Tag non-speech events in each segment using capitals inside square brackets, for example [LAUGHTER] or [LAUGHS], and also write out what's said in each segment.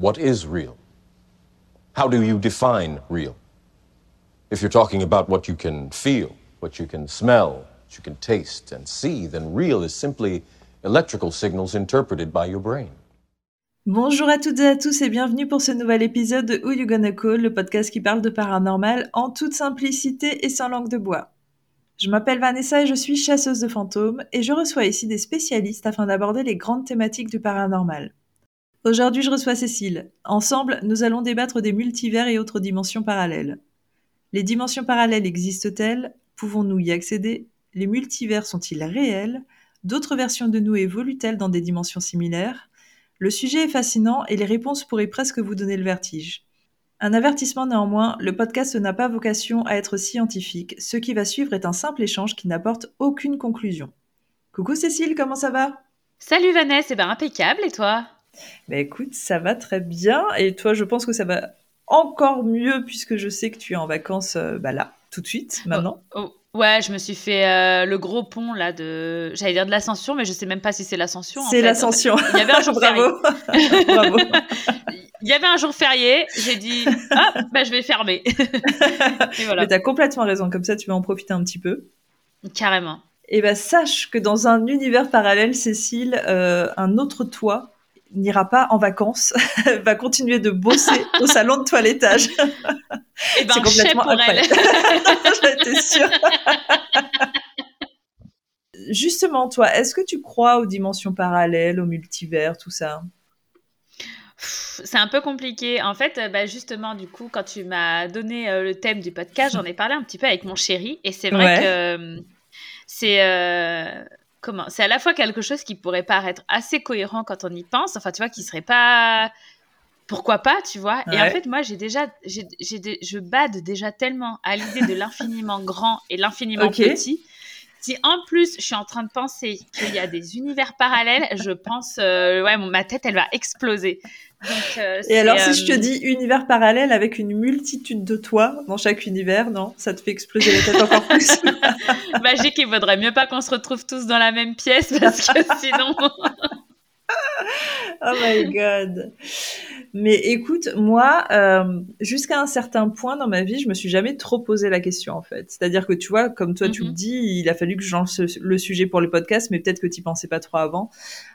what is real? How do you define real? If you're talking about what you can feel, what you can smell, what you can taste and see, then real is simply electrical signals interpreted by your brain. Bonjour à toutes et à tous et bienvenue pour ce nouvel épisode de Who You Gonna Call, le podcast qui parle de paranormal en toute simplicité et sans langue de bois. Je m'appelle Vanessa et je suis chasseuse de fantômes et je reçois ici des spécialistes afin d'aborder les grandes thématiques du paranormal. Aujourd'hui, je reçois Cécile. Ensemble, nous allons débattre des multivers et autres dimensions parallèles. Les dimensions parallèles existent-elles? Pouvons-nous y accéder? Les multivers sont-ils réels? D'autres versions de nous évoluent-elles dans des dimensions similaires? Le sujet est fascinant et les réponses pourraient presque vous donner le vertige. Un avertissement néanmoins, le podcast n'a pas vocation à être scientifique. Ce qui va suivre est un simple échange qui n'apporte aucune conclusion. Coucou Cécile, comment ça va? Salut Vanessa, eh ben impeccable et toi? Bah écoute, ça va très bien. Et toi, je pense que ça va encore mieux puisque je sais que tu es en vacances euh, bah là, tout de suite, maintenant. Oh, oh, ouais, je me suis fait euh, le gros pont là de, j'allais dire de l'ascension, mais je sais même pas si c'est l'ascension. C'est l'ascension. Il y avait un jour [LAUGHS] Bravo. férié. [LAUGHS] Bravo. Il y avait un jour férié, j'ai dit ah bah je vais fermer. [LAUGHS] Et voilà. Mais t'as complètement raison, comme ça tu vas en profiter un petit peu. Carrément. Et bah sache que dans un univers parallèle, Cécile, euh, un autre toi n'ira pas en vacances, [LAUGHS] va continuer de bosser au salon de toilettage. Et eh ben, c'est complètement pour incroyable. [LAUGHS] J'étais sûre. Justement, toi, est-ce que tu crois aux dimensions parallèles, au multivers, tout ça? C'est un peu compliqué. En fait, bah, justement, du coup, quand tu m'as donné euh, le thème du podcast, j'en ai parlé un petit peu avec mon chéri. Et c'est vrai que euh, c'est. Euh, comment C'est à la fois quelque chose qui pourrait paraître assez cohérent quand on y pense, enfin, tu vois, qui serait pas. Pourquoi pas, tu vois Et en fait, moi, j'ai déjà, j'ai, je bade déjà tellement à l'idée de l'infiniment grand et l'infiniment petit. Si en plus je suis en train de penser qu'il y a des univers parallèles, je pense, euh, ouais, ma tête elle va exploser. Euh, et alors, si je te euh, dis univers parallèle avec une multitude de toi dans chaque univers, non Ça te fait exploser la tête encore plus [LAUGHS] Magique, il vaudrait mieux pas qu'on se retrouve tous dans la même pièce parce que [LAUGHS] sinon. [LAUGHS] oh my god. Mais écoute, moi, euh, jusqu'à un certain point dans ma vie, je me suis jamais trop posé la question en fait. C'est-à-dire que tu vois, comme toi tu le mm-hmm. dis, il a fallu que je lance le sujet pour le podcast, mais peut-être que tu pensais pas trop avant.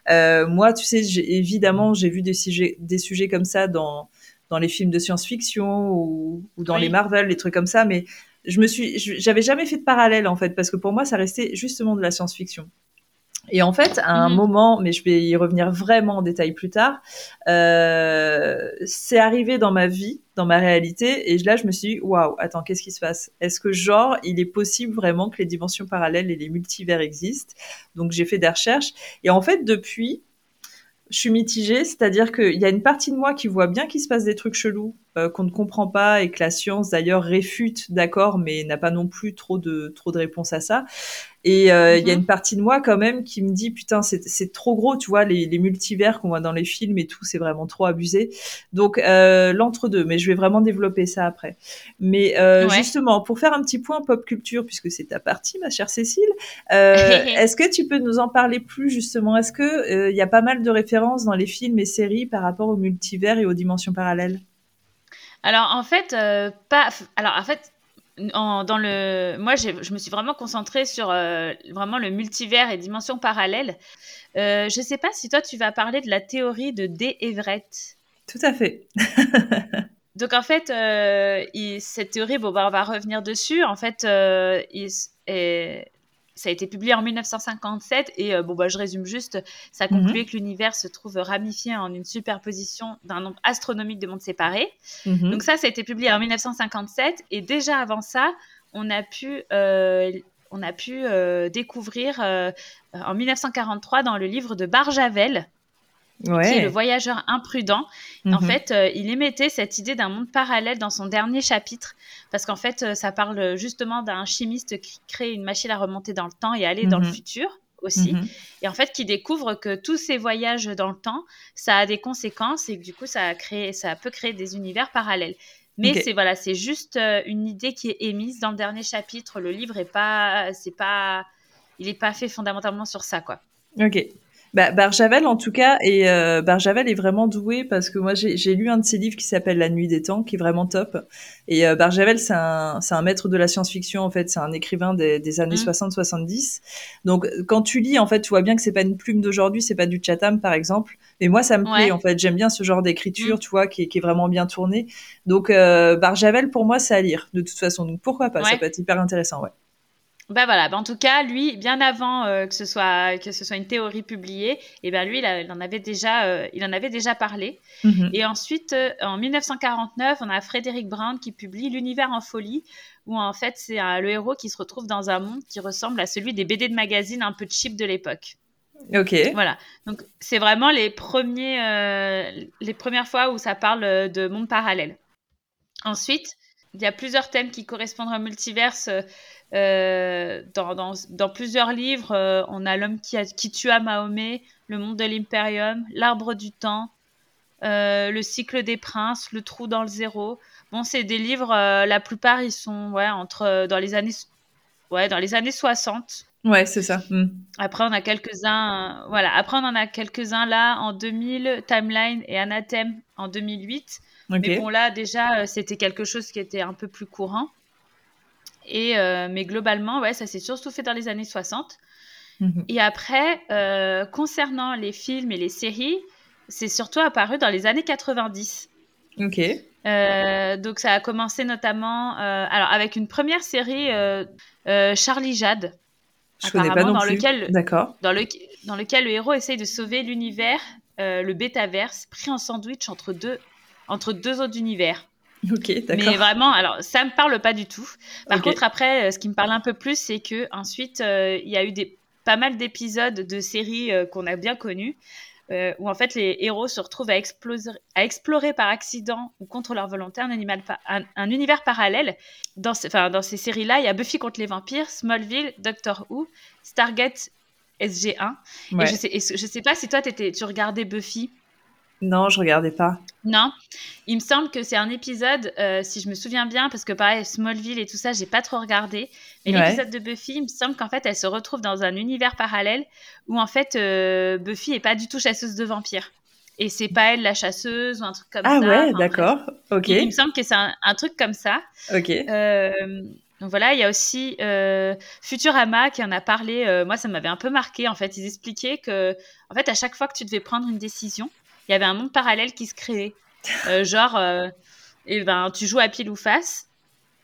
Euh, moi, tu sais, évidemment, j'ai vu des sujets, des sujets comme ça dans dans les films de science-fiction ou, ou dans les Marvel, les trucs comme ça, mais je me suis, j'avais jamais fait de parallèle en fait, parce que pour moi, ça restait justement de la science-fiction. Et en fait, à un mhm. moment, mais je vais y revenir vraiment en détail plus tard, euh, c'est arrivé dans ma vie, dans ma réalité, et là, je me suis dit, waouh, attends, qu'est-ce qui se passe? Est-ce que, genre, il est possible vraiment que les dimensions parallèles et les multivers existent? Donc, j'ai fait des recherches, et en fait, depuis, je suis mitigée, c'est-à-dire qu'il y a une partie de moi qui voit bien qu'il se passe des trucs chelous, euh, qu'on ne comprend pas et que la science d'ailleurs réfute, d'accord, mais n'a pas non plus trop de trop de réponses à ça. Et euh, il y a mhm. une partie de moi quand même qui me dit putain c'est trop gros, tu vois les, les multivers qu'on voit dans les films et tout, c'est vraiment trop abusé. Donc euh, l'entre deux, mais je vais vraiment développer ça après. Mais euh, justement pour faire un petit point pop culture puisque c'est ta partie ma chère Cécile, [LAUGHS] est-ce que tu peux nous en parler plus justement? Est-ce que il y a pas mal de références dans les films et séries par rapport aux multivers et aux dimensions parallèles? Alors en fait, pas. Alors en fait, dans le, moi, je me suis vraiment concentrée sur euh, vraiment le multivers et dimensions parallèles. Euh, je ne sais pas si toi, tu vas parler de la théorie de D. Everett. Tout à fait. [LAUGHS] Donc en fait, euh, cette théorie, bon, bah, on va revenir dessus. En fait, il, ça a été publié en 1957 et euh, bon bah je résume juste, ça mhm. concluait que l'univers se trouve ramifié en une superposition d'un nombre astronomique de mondes séparés. Mhm. Donc ça, ça a été publié en 1957 et déjà avant ça, on a pu euh, on a pu euh, découvrir en 1943 dans le livre de Barjavel, qui est le voyageur imprudent. En mhm. fait, euh, il émettait cette idée d'un monde parallèle dans son dernier chapitre, parce qu'en fait, euh, ça parle justement d'un chimiste qui crée une machine à remonter dans le temps et aller dans le mhm. futur aussi, mhm. et en fait qui découvre que tous ces voyages dans le temps, ça a des conséquences et que du coup, ça, a créé, ça peut créer des univers parallèles. Mais c'est voilà, c'est juste euh, une idée qui est émise dans le dernier chapitre. Le livre est pas, c'est pas, il est pas fait fondamentalement sur ça, quoi. Ok. Bah, Barjavel, en tout cas, et euh, Barjavel est vraiment doué parce que moi, j'ai lu un de ses livres qui s'appelle La Nuit des Temps, qui est vraiment top. Et euh, Barjavel, c'est un, un maître de la science-fiction, en fait. C'est un écrivain des, des années 60-70. Mmh. Donc, quand tu lis, en fait, tu vois bien que c'est pas une plume d'aujourd'hui, c'est pas du Chatham, par exemple. Mais moi, ça me plaît, en fait. J'aime bien ce genre d'écriture, mmh. tu vois, qui est, qui est, vraiment bien tournée. Donc, euh, Barjavel, pour moi, c'est à lire, de toute façon. Donc, pourquoi pas? Ça peut être hyper intéressant, ouais. Ben voilà, ben en tout cas, lui, bien avant euh, que, ce soit, que ce soit une théorie publiée, et eh ben lui, il, en avait déjà, euh, il en avait déjà parlé. Mhm. Et ensuite, euh, en 1949, on a Frédéric Brown qui publie L'univers en folie, où en fait, c'est le héros qui se retrouve dans un monde qui ressemble à celui des BD de magazine un peu cheap de l'époque. Ok. Voilà. Donc, c'est vraiment les, premiers, les premières fois où ça parle de monde parallèle. Ensuite, il y a plusieurs thèmes qui correspondent au multiverse euh, dans, dans, plusieurs livres, euh, on a L'homme qui, qui tua Mahomet, Le monde de l'Imperium, L'arbre du temps, euh, Le cycle des princes, Le trou dans le zéro. Bon, c'est des livres, la plupart, ils sont ouais, entre, dans, les années, ouais, dans les années 60. Ouais, c'est ça. Hmm. Après, on a quelques-uns, voilà. Après, on en a quelques-uns là en 2000, Timeline et Anathème en 2008. Mais bon, là, déjà, c'était quelque chose qui était un peu plus courant. Et, euh, mais globalement, ouais, ça s'est surtout fait dans les années 60. Mhm. Et après, euh, concernant les films et les séries, c'est surtout apparu dans les années 90. Ok. Euh, donc ça a commencé notamment alors avec une première série Charlie Jade. Je connais pas non dans plus. Lequel, D'accord. Dans, le, dans lequel le héros essaye de sauver l'univers, le Betaverse, pris en sandwich entre deux, entre deux autres univers. Ok, d'accord. Mais vraiment, alors ça me parle pas du tout. Par contre, après, euh, ce qui me parle un peu plus, c'est que ensuite, euh, il y a eu des, pas mal d'épisodes de séries euh, qu'on a bien connues, où en fait les héros se retrouvent à, exploser, à explorer par accident ou contre leur volonté un, animal, un, univers parallèle. Dans, ces séries-là, il y a Buffy contre les vampires, Smallville, Doctor Who, Stargate SG1. Et je sais, je sais pas si toi, étais, tu regardais Buffy. Non, je regardais pas. Non, il me semble que c'est un épisode, euh, si je me souviens bien, parce que pareil, Smallville et tout ça, j'ai pas trop regardé. Mais l'épisode de Buffy, il me semble qu'en fait, elle se retrouve dans un univers parallèle où en fait, euh, Buffy est pas du tout chasseuse de vampires. Et c'est pas elle la chasseuse ou un truc comme ah ça. Ah ouais, d'accord. Ok. il me semble que c'est un, truc comme ça. Ok. Euh, donc voilà, il y a aussi Futurama qui en a parlé. moi, ça m'avait un peu marqué. En fait, ils expliquaient que, en fait, à chaque fois que tu devais prendre une décision, il y avait un monde parallèle qui se créait. Euh, genre, et euh, eh ben, tu joues à pile ou face,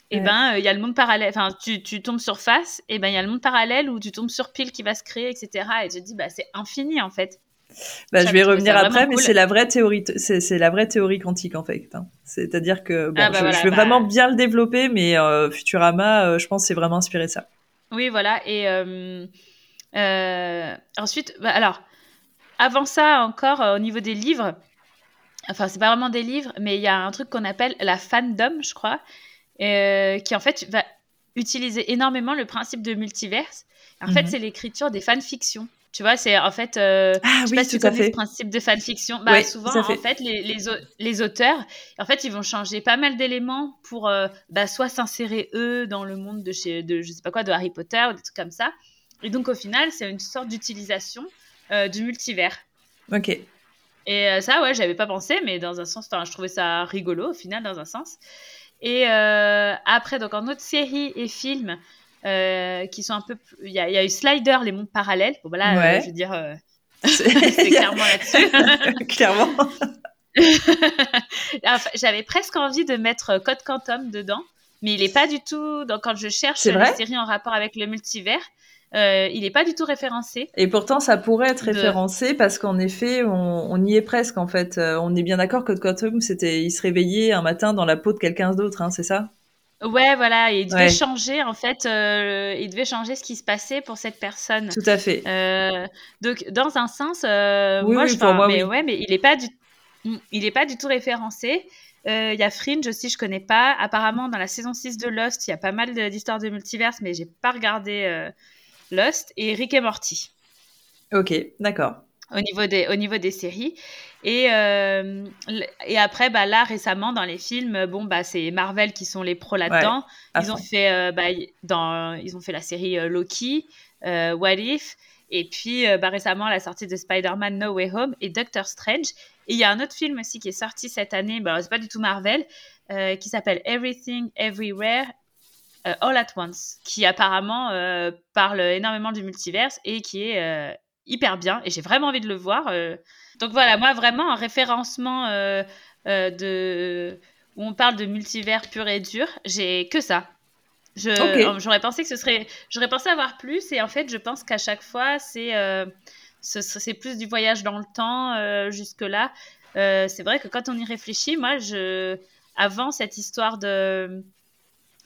et eh ben, il y a le monde parallèle, enfin, tu, tu, tombes sur face, et ben, il y a le monde parallèle où tu tombes sur pile qui va se créer, etc. Et je te dis, bah, c'est infini, en fait. Bah, je vais revenir après, mais c'est la vraie théorie, c'est la vraie théorie quantique en fait. Hein. C'est-à-dire que bon, ah, bah, je, vais bah vraiment bien le développer, mais euh, Futurama, je pense, c'est vraiment inspiré de ça. Oui, voilà. Et ensuite, alors, avant ça, encore euh, au niveau des livres, enfin, c'est pas vraiment des livres, mais il y a un truc qu'on appelle la fandom, je crois, euh, qui en fait va utiliser énormément le principe de multiverse. En fait, mhm. c'est l'écriture des fanfictions. Tu vois, c'est en fait, euh, ah, je sais pas si tu connais ce principe de fanfiction. Bah, souvent, en fait, les, les, les, auteurs, en fait, ils vont changer pas mal d'éléments pour bah, soit s'insérer eux dans le monde de chez, de je sais pas quoi, de Harry Potter ou des trucs comme ça. Et donc, au final, c'est une sorte d'utilisation euh, du multivers. Ok. Et euh, ça, ouais, j'avais pas pensé, mais dans un sens, je trouvais ça rigolo au final, dans un sens. Et euh, après, donc en autre série et films qui sont un peu. Il y, a eu Slider, les mondes parallèles. Bon, voilà, bah je veux dire, [LAUGHS] c'est [LAUGHS] [LAUGHS] clairement là-dessus. clairement. J'avais presque envie de mettre Code Quantum dedans, mais il est pas du tout. Donc, quand je cherche une série en rapport avec le multivers, euh, il n'est pas du tout référencé. Et pourtant, ça pourrait être référencé parce qu'en effet, on, y est presque en fait. Euh, on est bien d'accord que Quantum, c'était, il se réveillait un matin dans la peau de quelqu'un d'autre, hein, c'est ça? Ouais, voilà, il devait changer en fait, euh, il devait changer ce qui se passait pour cette personne. Tout à fait. donc, dans un sens, moi, je pense, mais ouais, mais il n'est pas du, il est pas du tout référencé. Il y a Fringe aussi, je connais pas. Apparemment, dans la saison 6 de Lost, il y a pas mal d'histoires de multiverse, mais j'ai pas regardé Lost et Rick et Morty. Ok, d'accord. Au niveau des, au niveau des séries. Et, euh, et après, bah, là, récemment, dans les films, bon, bah, c'est Marvel qui sont les pros là-dedans. ils, ont fait, euh, bah, dans, ils ont fait la série euh, Loki, What If. Et puis bah, récemment, la sortie de Spider-Man No Way Home et Doctor Strange. Et il y a un autre film aussi qui est sorti cette année, bah, c'est pas du tout Marvel, qui s'appelle Everything Everywhere All at Once, qui apparemment parle énormément du multiverse et qui est hyper bien. Et j'ai vraiment envie de le voir. Donc voilà, moi vraiment un référencement de où on parle de multivers pur et dur, j'ai que ça. J'aurais pensé que ce serait. J'aurais pensé avoir plus, et en fait, je pense qu'à chaque fois, c'est euh, c'est plus du voyage dans le temps euh, jusque-là. Euh, c'est vrai que quand on y réfléchit, moi, je, avant cette histoire de.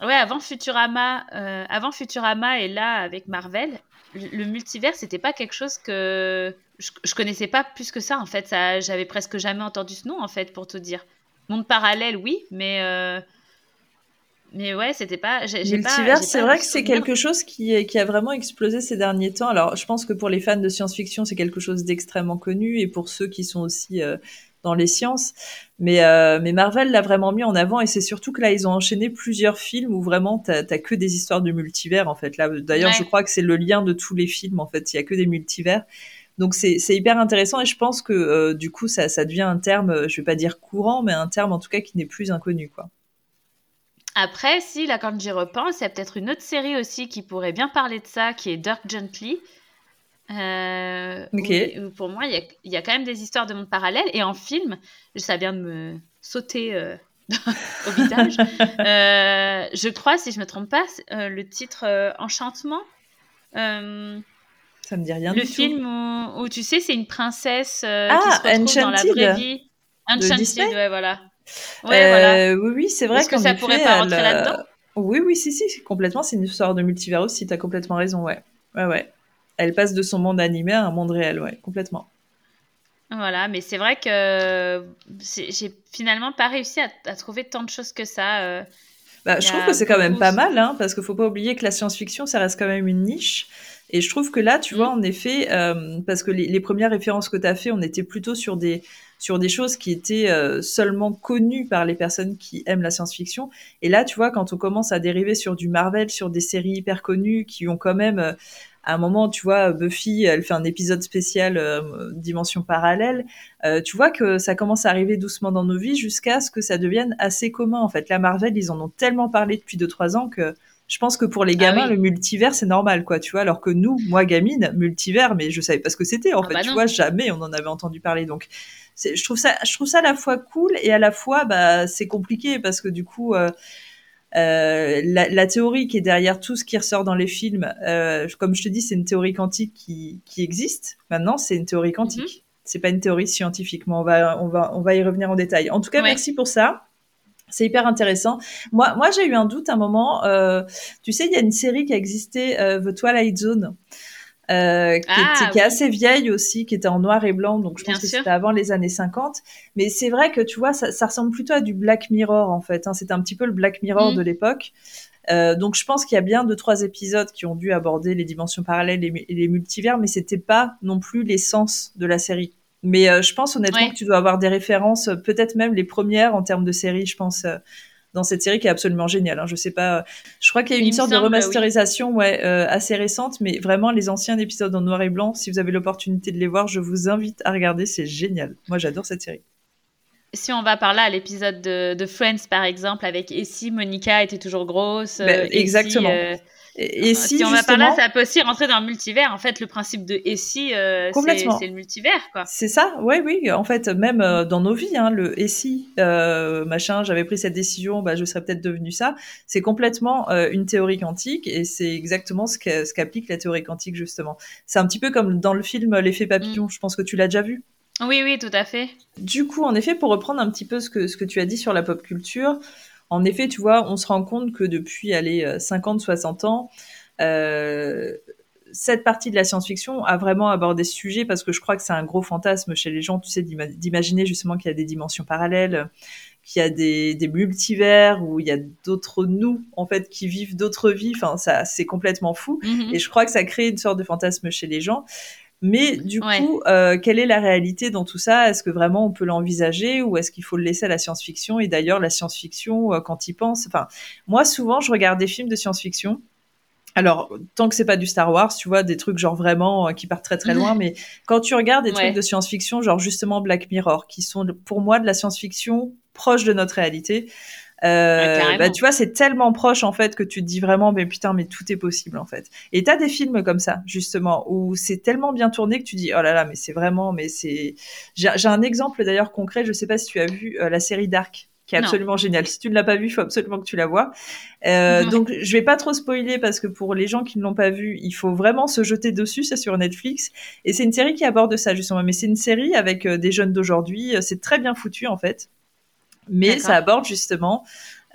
Ouais, avant Futurama, avant Futurama et là avec Marvel, le, multivers, c'était pas quelque chose que je, je, connaissais pas plus que ça en fait. Ça, j'avais presque jamais entendu ce nom en fait, pour te dire. Monde parallèle, oui, mais mais ouais, c'était pas. Multivers, c'est vrai que c'est quelque chose qui, qui a vraiment explosé ces derniers temps. Alors, je pense que pour les fans de science-fiction, c'est quelque chose d'extrêmement connu, et pour ceux qui sont aussi euh, dans les sciences. Mais, euh, mais Marvel l'a vraiment mis en avant, et c'est surtout que là, ils ont enchaîné plusieurs films où vraiment t'as as que des histoires de multivers en fait. Là, d'ailleurs, je crois que c'est le lien de tous les films en fait. Il y a que des multivers. Donc c'est hyper intéressant et je pense que euh, du coup ça, ça devient un terme, je vais pas dire courant, mais un terme en tout cas qui n'est plus inconnu quoi. Après, si, là, quand j'y repense, il y a peut-être une autre série aussi qui pourrait bien parler de ça, qui est Dirk Gently. Euh, pour moi, il y, a, quand même des histoires de monde parallèle. Et en film, ça vient de me sauter euh, [LAUGHS] au visage. Euh, je crois, si je me trompe pas, le titre Enchantement. ça me dit rien le du film Où, tu sais, c'est une princesse qui ah, se retrouve dans la vraie vie. Enchanted, ouais, voilà. Euh, oui, oui, c'est vrai Est-ce que ça pourrait pas rentrer là-dedans? Oui, oui, si, si, complètement. C'est une histoire de multivers aussi. T'as complètement raison, ouais. Ouais, ouais. Elle passe de son monde animé à un monde réel, ouais, complètement. Voilà, mais c'est vrai que j'ai finalement pas réussi à, trouver tant de choses que ça. Euh. Bah, je trouve que c'est quand même pas mal, hein, parce qu'il faut pas oublier que la science-fiction, ça reste quand même une niche. Et je trouve que là, tu vois, mm. en effet, euh, parce que les, les, premières références que tu as fait, on était plutôt sur des, sur des choses qui étaient euh, seulement connues par les personnes qui aiment la science-fiction. Et là, tu vois, quand on commence à dériver sur du Marvel, sur des séries hyper connues qui ont quand même, euh, à un moment, tu vois, Buffy, elle fait un épisode spécial euh, dimension parallèle. tu vois que ça commence à arriver doucement dans nos vies jusqu'à ce que ça devienne assez commun. En fait, la Marvel, ils en ont tellement parlé depuis 2-3 ans que je pense que pour les ah gamins, le multivers, c'est normal, quoi, tu vois. Alors que nous, moi, gamine, multivers, mais je savais pas ce que c'était, en ah fait, bah tu vois, jamais on en avait entendu parler. Donc, je trouve ça, je trouve ça à la fois cool et à la fois, bah, c'est compliqué parce que du coup, euh, euh, la, théorie qui est derrière tout ce qui ressort dans les films, euh, comme je te dis, c'est une théorie quantique qui, qui existe. Maintenant, c'est une théorie quantique. Mm-hmm. C'est pas une théorie scientifique, mais on va, on va, on va y revenir en détail. En tout cas, merci pour ça. C'est hyper intéressant. Moi, moi, j'ai eu un doute à un moment. tu sais, il y a une série qui a existé, The Twilight Zone. Euh, qui, ah, qui, est assez vieille aussi, qui était en noir et blanc, donc je pense que c'était avant les années 50. Mais c'est vrai que tu vois, ça, ça, ressemble plutôt à du Black Mirror en fait. Hein. C'était un petit peu le Black Mirror mm. de l'époque. Euh, donc je pense qu'il y a bien deux trois épisodes qui ont dû aborder les dimensions parallèles et, les multivers, mais c'était pas non plus l'essence de la série. Mais euh, je pense honnêtement que tu dois avoir des références, peut-être même les premières en termes de série. Je pense euh, dans cette série qui est absolument géniale. Hein. Je sais pas, je crois qu'il y a une sorte de remasterisation ouais, euh, assez récente, mais vraiment les anciens épisodes en noir et blanc, si vous avez l'opportunité de les voir, je vous invite à regarder, c'est génial. Moi j'adore cette série. Si on va par là à l'épisode de, Friends par exemple, avec Essie, Monica était toujours grosse. Ben, exactement. Euh, et, si, on va par là, ça peut aussi rentrer dans le multivers. En fait, le principe de et si, euh, c'est le multivers, quoi. C'est ça, oui, oui. En fait, même euh, dans nos vies, hein, le et si, euh, machin, j'avais pris cette décision, bah, je serais peut-être devenu ça. C'est complètement une théorie quantique et c'est exactement ce qu'applique la théorie quantique, justement. C'est un petit peu comme dans le film L'effet papillon. Mm. Je pense que tu l'as déjà vu. Oui, oui, tout à fait. Du coup, en effet, pour reprendre un petit peu ce que, ce que tu as dit sur la pop culture, en effet, tu vois, on se rend compte que depuis aller 50, 60 ans, euh, cette partie de la science-fiction a vraiment abordé ce sujet parce que je crois que c'est un gros fantasme chez les gens, tu sais, d'imaginer justement qu'il y a des dimensions parallèles, qu'il y a des, multivers où il y a d'autres nous en fait qui vivent d'autres vies. Enfin, ça, c'est complètement fou. Mm-hmm. Et je crois que ça crée une sorte de fantasme chez les gens. Mais du coup, euh, quelle est la réalité dans tout ça? Est-ce que vraiment on peut l'envisager ou est-ce qu'il faut le laisser à la science-fiction? Et d'ailleurs, la science-fiction, euh, quand il pense, enfin, moi souvent, je regarde des films de science-fiction. Alors, tant que c'est pas du Star Wars, tu vois, des trucs genre vraiment euh, qui partent très très loin, [LAUGHS] mais quand tu regardes des trucs de science-fiction, genre justement Black Mirror, qui sont pour moi de la science-fiction proche de notre réalité, euh, bah, tu vois, c'est tellement proche en fait que tu te dis vraiment, mais putain, mais tout est possible en fait. Et t'as des films comme ça justement où c'est tellement bien tourné que tu dis, oh là là, mais c'est vraiment, mais c'est. J'ai un exemple d'ailleurs concret. Je sais pas si tu as vu euh, la série Dark qui est absolument génial. Si tu ne l'as pas vu, il faut absolument que tu la vois. Euh, mhm. Donc, je vais pas trop spoiler parce que pour les gens qui ne l'ont pas vu, il faut vraiment se jeter dessus. C'est sur Netflix et c'est une série qui aborde ça justement. Mais c'est une série avec des jeunes d'aujourd'hui. C'est très bien foutu en fait, mais ça aborde justement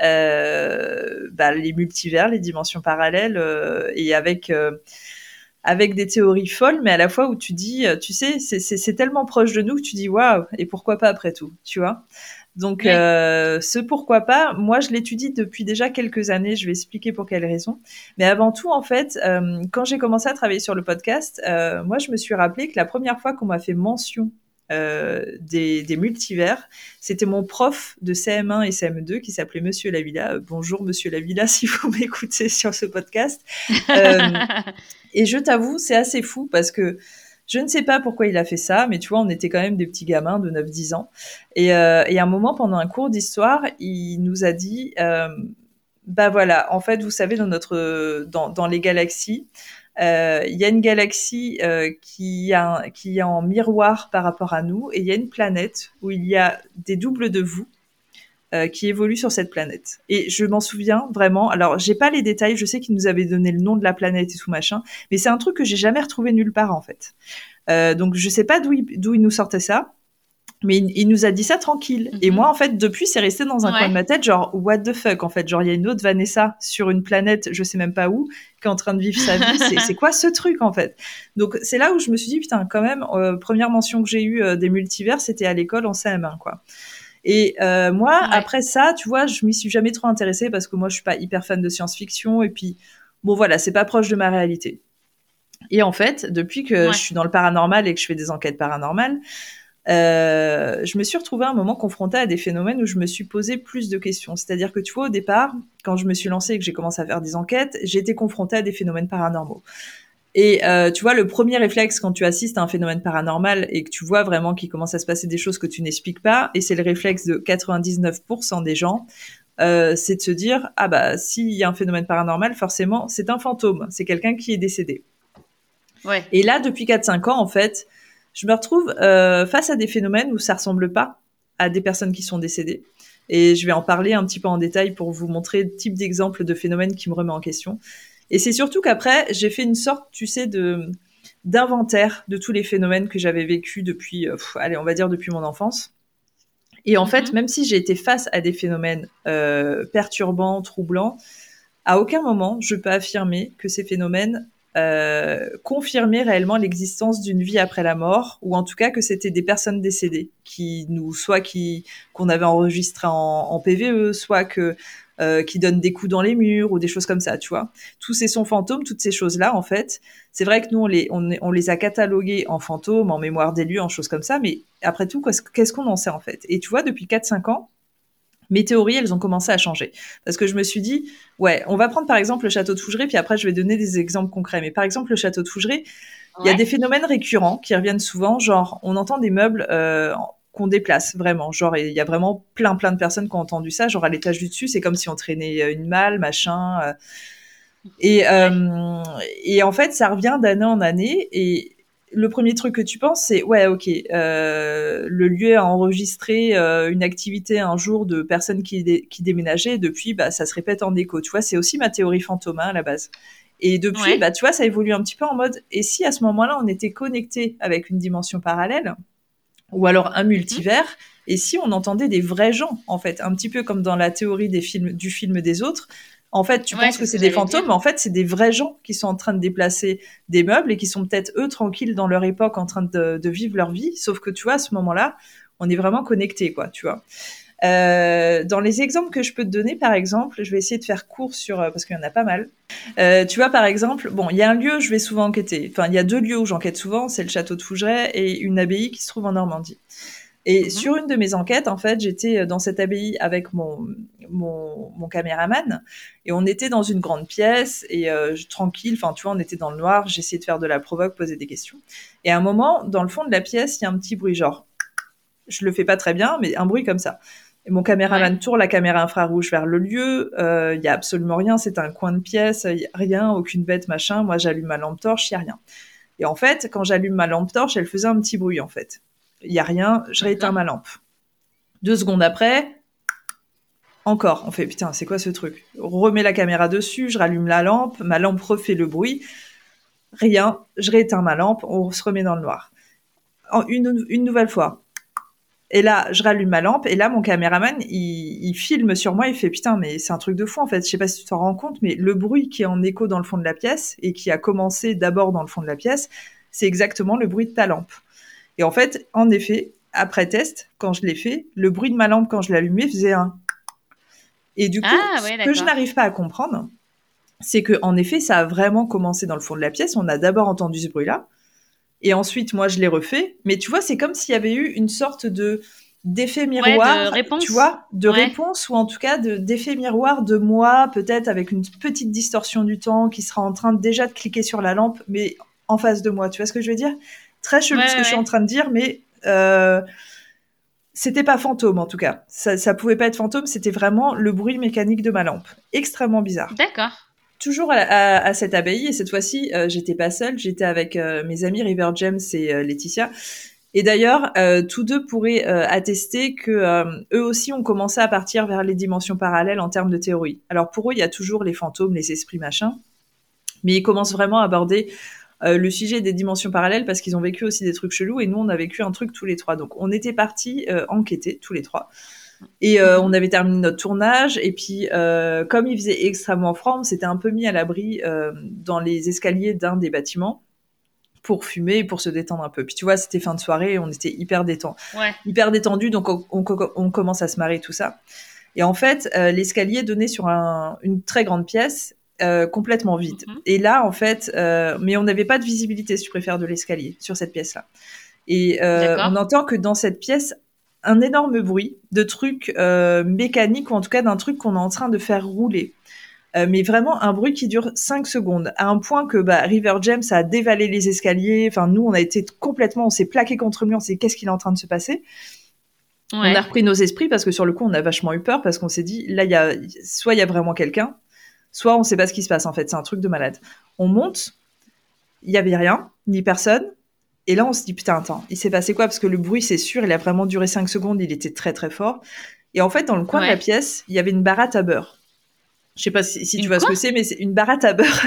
euh, bah, les multivers, les dimensions parallèles euh, et avec euh, avec des théories folles, mais à la fois où tu dis, tu sais, c'est tellement proche de nous que tu dis waouh, et pourquoi pas après tout, tu vois? Donc, euh, ce pourquoi pas, moi, je l'étudie depuis déjà quelques années. Je vais expliquer pour quelles raisons. Mais avant tout, en fait, euh, quand j'ai commencé à travailler sur le podcast, euh, moi, je me suis rappelé que la première fois qu'on m'a fait mention des, des, multivers, c'était mon prof de CM1 et CM2 qui s'appelait Monsieur Lavilla. bonjour, Monsieur Lavilla, [LAUGHS] si vous m'écoutez sur ce podcast. et je t'avoue, c'est assez fou parce que je ne sais pas pourquoi il a fait ça, mais tu vois, on était quand même des petits gamins de 9-10 ans. Et, euh, à un moment, pendant un cours d'histoire, il nous a dit, euh, bah voilà, en fait, vous savez, dans notre, dans, dans les galaxies, euh, il y a une galaxie euh, qui, a, qui est en miroir par rapport à nous, et il y a une planète où il y a des doubles de vous euh, qui évolue sur cette planète. Et je m'en souviens vraiment. Alors, j'ai pas les détails. Je sais qu'il nous avait donné le nom de la planète et tout machin, mais c'est un truc que j'ai jamais retrouvé nulle part en fait. Euh, donc, je sais pas d'où il, d'où il nous sortait ça. Mais il, nous a dit ça tranquille. Et mhm. moi, en fait, depuis, c'est resté dans un coin de ma tête, genre, what the fuck, en fait. Genre, il y a une autre Vanessa sur une planète, je sais même pas où, qui est en train de vivre sa vie. c'est [LAUGHS] quoi ce truc, en fait? Donc, c'est là où je me suis dit, putain, quand même, euh, première mention que j'ai eue euh, des multivers, c'était à l'école en CM1, quoi. Et euh, moi, après ça, tu vois, je m'y suis jamais trop intéressée parce que moi, je suis pas hyper fan de science-fiction. Et puis, bon, voilà, c'est pas proche de ma réalité. Et en fait, depuis que je suis dans le paranormal et que je fais des enquêtes paranormales, euh, je me suis retrouvée à un moment confrontée à des phénomènes où je me suis posé plus de questions. C'est-à-dire que tu vois, au départ, quand je me suis lancée et que j'ai commencé à faire des enquêtes, été confrontée à des phénomènes paranormaux. Et euh, tu vois, le premier réflexe quand tu assistes à un phénomène paranormal et que tu vois vraiment qu'il commence à se passer des choses que tu n'expliques pas, et c'est le réflexe de 99% des gens, euh, c'est de se dire ah bah s'il y a un phénomène paranormal, forcément c'est un fantôme, c'est quelqu'un qui est décédé. Ouais. Et là, depuis 4-5 ans, en fait, je me retrouve euh, face à des phénomènes où ça ressemble pas à des personnes qui sont décédées. Et je vais en parler un petit peu en détail pour vous montrer le type d'exemple de phénomène qui me remet en question. Et c'est surtout qu'après, j'ai fait une sorte, tu sais, de d'inventaire de tous les phénomènes que j'avais vécus depuis, euh, allez, on va dire depuis mon enfance. Et en fait, mhm. même si j'ai été face à des phénomènes euh, perturbants, troublants, à aucun moment je peux affirmer que ces phénomènes euh, confirmaient réellement l'existence d'une vie après la mort, ou en tout cas que c'était des personnes décédées qui nous, soit qui qu'on avait enregistré en, en, PVE, soit que euh, qui donnent des coups dans les murs ou des choses comme ça, tu vois. Tous ces sons fantômes, toutes ces choses-là, en fait, c'est vrai que nous, on les, on, les a catalogués en fantômes, en mémoire des lieux, en choses comme ça, mais après tout, qu'est-ce qu'on en sait, en fait? Et tu vois, depuis 4-5 ans, mes théories, elles ont commencé à changer. Parce que je me suis dit, ouais, on va prendre par exemple le château de Fougeray, puis après je vais donner des exemples concrets. Mais par exemple, le château de Fougeray, il y a des phénomènes récurrents qui reviennent souvent, genre on entend des meubles euh, qu'on déplace vraiment. Genre, il y a vraiment plein, plein de personnes qui ont entendu ça. Genre, à l'étage du dessus, c'est comme si on traînait euh, une malle, machin. Euh. Et, euh, et en fait, ça revient d'année en année. Et le premier truc que tu penses, c'est ouais, ok, euh, le lieu a enregistré une activité un jour de personnes qui, qui déménageaient. Et depuis, bah, ça se répète en écho. Tu vois, c'est aussi ma théorie fantôme hein, à la base. Et depuis, bah, tu vois, ça évolue un petit peu en mode. Et si à ce moment-là, on était connecté avec une dimension parallèle, ou alors un multivers. Et si on entendait des vrais gens, en fait, un petit peu comme dans la théorie des films, du film des autres, en fait, tu penses que c'est des fantômes, mais en fait, c'est des vrais gens qui sont en train de déplacer des meubles et qui sont peut-être eux tranquilles dans leur époque en train de, de vivre leur vie. Sauf que tu vois, à ce moment-là, on est vraiment connecté, quoi, tu vois. Euh, dans les exemples que je peux te donner, par exemple, je vais essayer de faire court sur euh, parce qu'il y en a pas mal. Euh, tu vois, par exemple, bon, il y a un lieu où je vais souvent enquêter. Enfin, il y a deux lieux où j'enquête souvent, c'est le château de Fougeray et une abbaye qui se trouve en Normandie. Et mhm. sur une de mes enquêtes, en fait, j'étais dans cette abbaye avec mon mon, mon caméraman et on était dans une grande pièce et euh, tranquille, enfin tu vois, on était dans le noir, j'essayais de faire de la provoque, poser des questions. Et à un moment, dans le fond de la pièce, il y a un petit bruit genre, je le fais pas très bien, mais un bruit comme ça. Et mon caméraman tourne la caméra infrarouge vers le lieu. Euh, il y a absolument rien. C'est un coin de pièce. Y a rien, aucune bête, machin. Moi, j'allume ma lampe torche. Il y a rien. Et en fait, quand j'allume ma lampe torche, elle faisait un petit bruit en fait. Il y a rien. Je rééteins ma lampe. Deux secondes après, encore. On fait putain, c'est quoi ce truc? On remet la caméra dessus. Je rallume la lampe. Ma lampe refait le bruit. Rien. Je rééteins ma lampe. On se remet dans le noir. une, nouvelle fois et là, je rallume ma lampe et là, mon caméraman, il, il filme sur moi. Il fait putain, mais c'est un truc de fou en fait. Je sais pas si tu t'en rends compte, mais le bruit qui est en écho dans le fond de la pièce et qui a commencé d'abord dans le fond de la pièce, c'est exactement le bruit de ta lampe. Et en fait, en effet, après test, quand je l'ai fait, le bruit de ma lampe quand je l'allumais faisait un. Et du coup, Ah, ce que je n'arrive pas à comprendre, c'est que en effet, ça a vraiment commencé dans le fond de la pièce. On a d'abord entendu ce bruit-là, et ensuite, moi, je l'ai refait. Mais tu vois, c'est comme s'il y avait eu une sorte de d'effet miroir, réponse. tu vois, de Ouais. réponse ou en tout cas de d'effet miroir de moi, peut-être avec une petite distorsion du temps qui sera en train de, déjà de cliquer sur la lampe, mais en face de moi. Tu vois ce que je veux dire? Très chelou Ouais, ce que je suis en train de dire, mais euh, c'était pas fantôme en tout cas. Ça, ça pouvait pas être fantôme, c'était vraiment le bruit mécanique de ma lampe. Extrêmement bizarre. D'accord. Toujours à, à- à cette abbaye, et cette fois-ci, euh, j'étais pas seule, j'étais avec euh, mes amis River James et euh, Laetitia. Et d'ailleurs, euh, tous deux pourraient euh, attester que euh, eux aussi ont commencé à partir vers les dimensions parallèles en termes de théorie. Alors pour eux, il y a toujours les fantômes, les esprits, machin, mais ils commencent vraiment à aborder euh, le sujet des dimensions parallèles parce qu'ils ont vécu aussi des trucs chelous et nous on a vécu un truc tous les trois. Donc on était partis euh, enquêter tous les trois. Et euh, on avait terminé notre tournage et puis euh, comme il faisait extrêmement froid, on s'était un peu mis à l'abri euh, dans les escaliers d'un des bâtiments pour fumer et pour se détendre un peu. Puis tu vois, c'était fin de soirée, et on était hyper détend, Ouais. hyper détendu, donc on, on- on commence à se marrer tout ça. Et en fait, euh, l'escalier donnait sur un- une très grande pièce euh, complètement vide. Mhm. Et là, en fait, euh, mais on n'avait pas de visibilité, si tu préfères, de l'escalier sur cette pièce-là. Et euh, on entend que dans cette pièce, un énorme bruit de trucs mécaniques, ou en tout cas d'un truc qu'on est en train de faire rouler. Mais vraiment un bruit qui dure 5 secondes, à un point que bah, River James a dévalé les escaliers. Enfin, nous, on a été complètement, on s'est plaqué contre mur, on s'est qu'est-ce qu'il est en train de se passer? Ouais. on a repris nos esprits parce que sur le coup, on a vachement eu peur parce qu'on s'est dit, là, il y a, soit il y a vraiment quelqu'un, soit on sait pas ce qui se passe en fait. C'est un truc de malade. On monte, il y avait rien, ni personne. Et là, on se dit, putain, attends, il s'est passé quoi? Parce que le bruit, c'est sûr, il a vraiment duré 5 secondes, il était très très fort. Et en fait, dans le coin de la pièce, il y avait une baratte à beurre. Je sais pas si, si tu vois ce que c'est, mais c'est une baratte à beurre.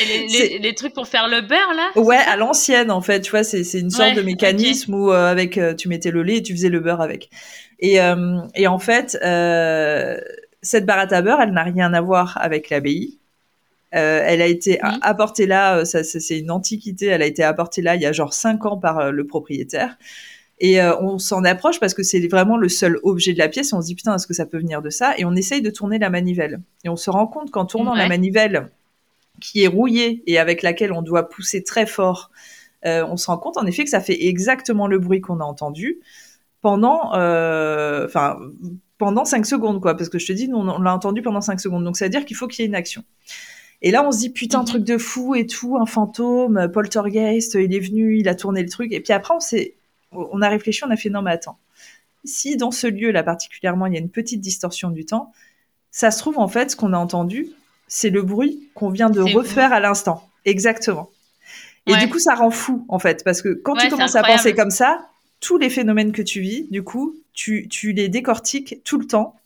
Et les, [LAUGHS] C'est- les, les trucs pour faire le beurre, là? Ouais, à l'ancienne en fait, tu vois, c'est une sorte Ouais, de mécanisme où euh, avec euh, tu mettais le lait et tu faisais le beurre avec. Et euh, et en fait, cette baratte à beurre, elle n'a rien à voir avec l'abbaye. Euh, elle a été apportée là, euh, ça, ça, c'est une antiquité, elle a été apportée là il y a genre cinq ans par euh, le propriétaire. Et euh, on s'en approche parce que c'est vraiment le seul objet de la pièce. Et on se dit putain, est-ce que ça peut venir de ça? Et on essaye de tourner la manivelle. Et on se rend compte qu'en tournant la manivelle, qui est rouillée et avec laquelle on doit pousser très fort, euh, on se rend compte en effet que ça fait exactement le bruit qu'on a entendu pendant, euh, enfin, pendant 5 secondes, quoi. Parce que je te dis, nous, on, on l'a entendu pendant 5 secondes. Donc, ça veut dire qu'il faut qu'il y ait une action. Et là, on se dit, putain, Mhm. truc de fou et tout, un fantôme, poltergeist, il est venu, il a tourné le truc. Et puis après, on s'est, on a réfléchi, on a fait, non, mais attends. Si dans ce lieu-là, particulièrement, il y a une petite distorsion du temps, ça se trouve, en fait, ce qu'on a entendu, c'est le bruit qu'on vient de refaire à l'instant. Exactement. Et Ouais. du coup, ça rend fou, en fait, parce que quand Ouais, tu commences à penser comme ça, tous les phénomènes que tu vis, du coup, tu, tu les décortiques tout le temps,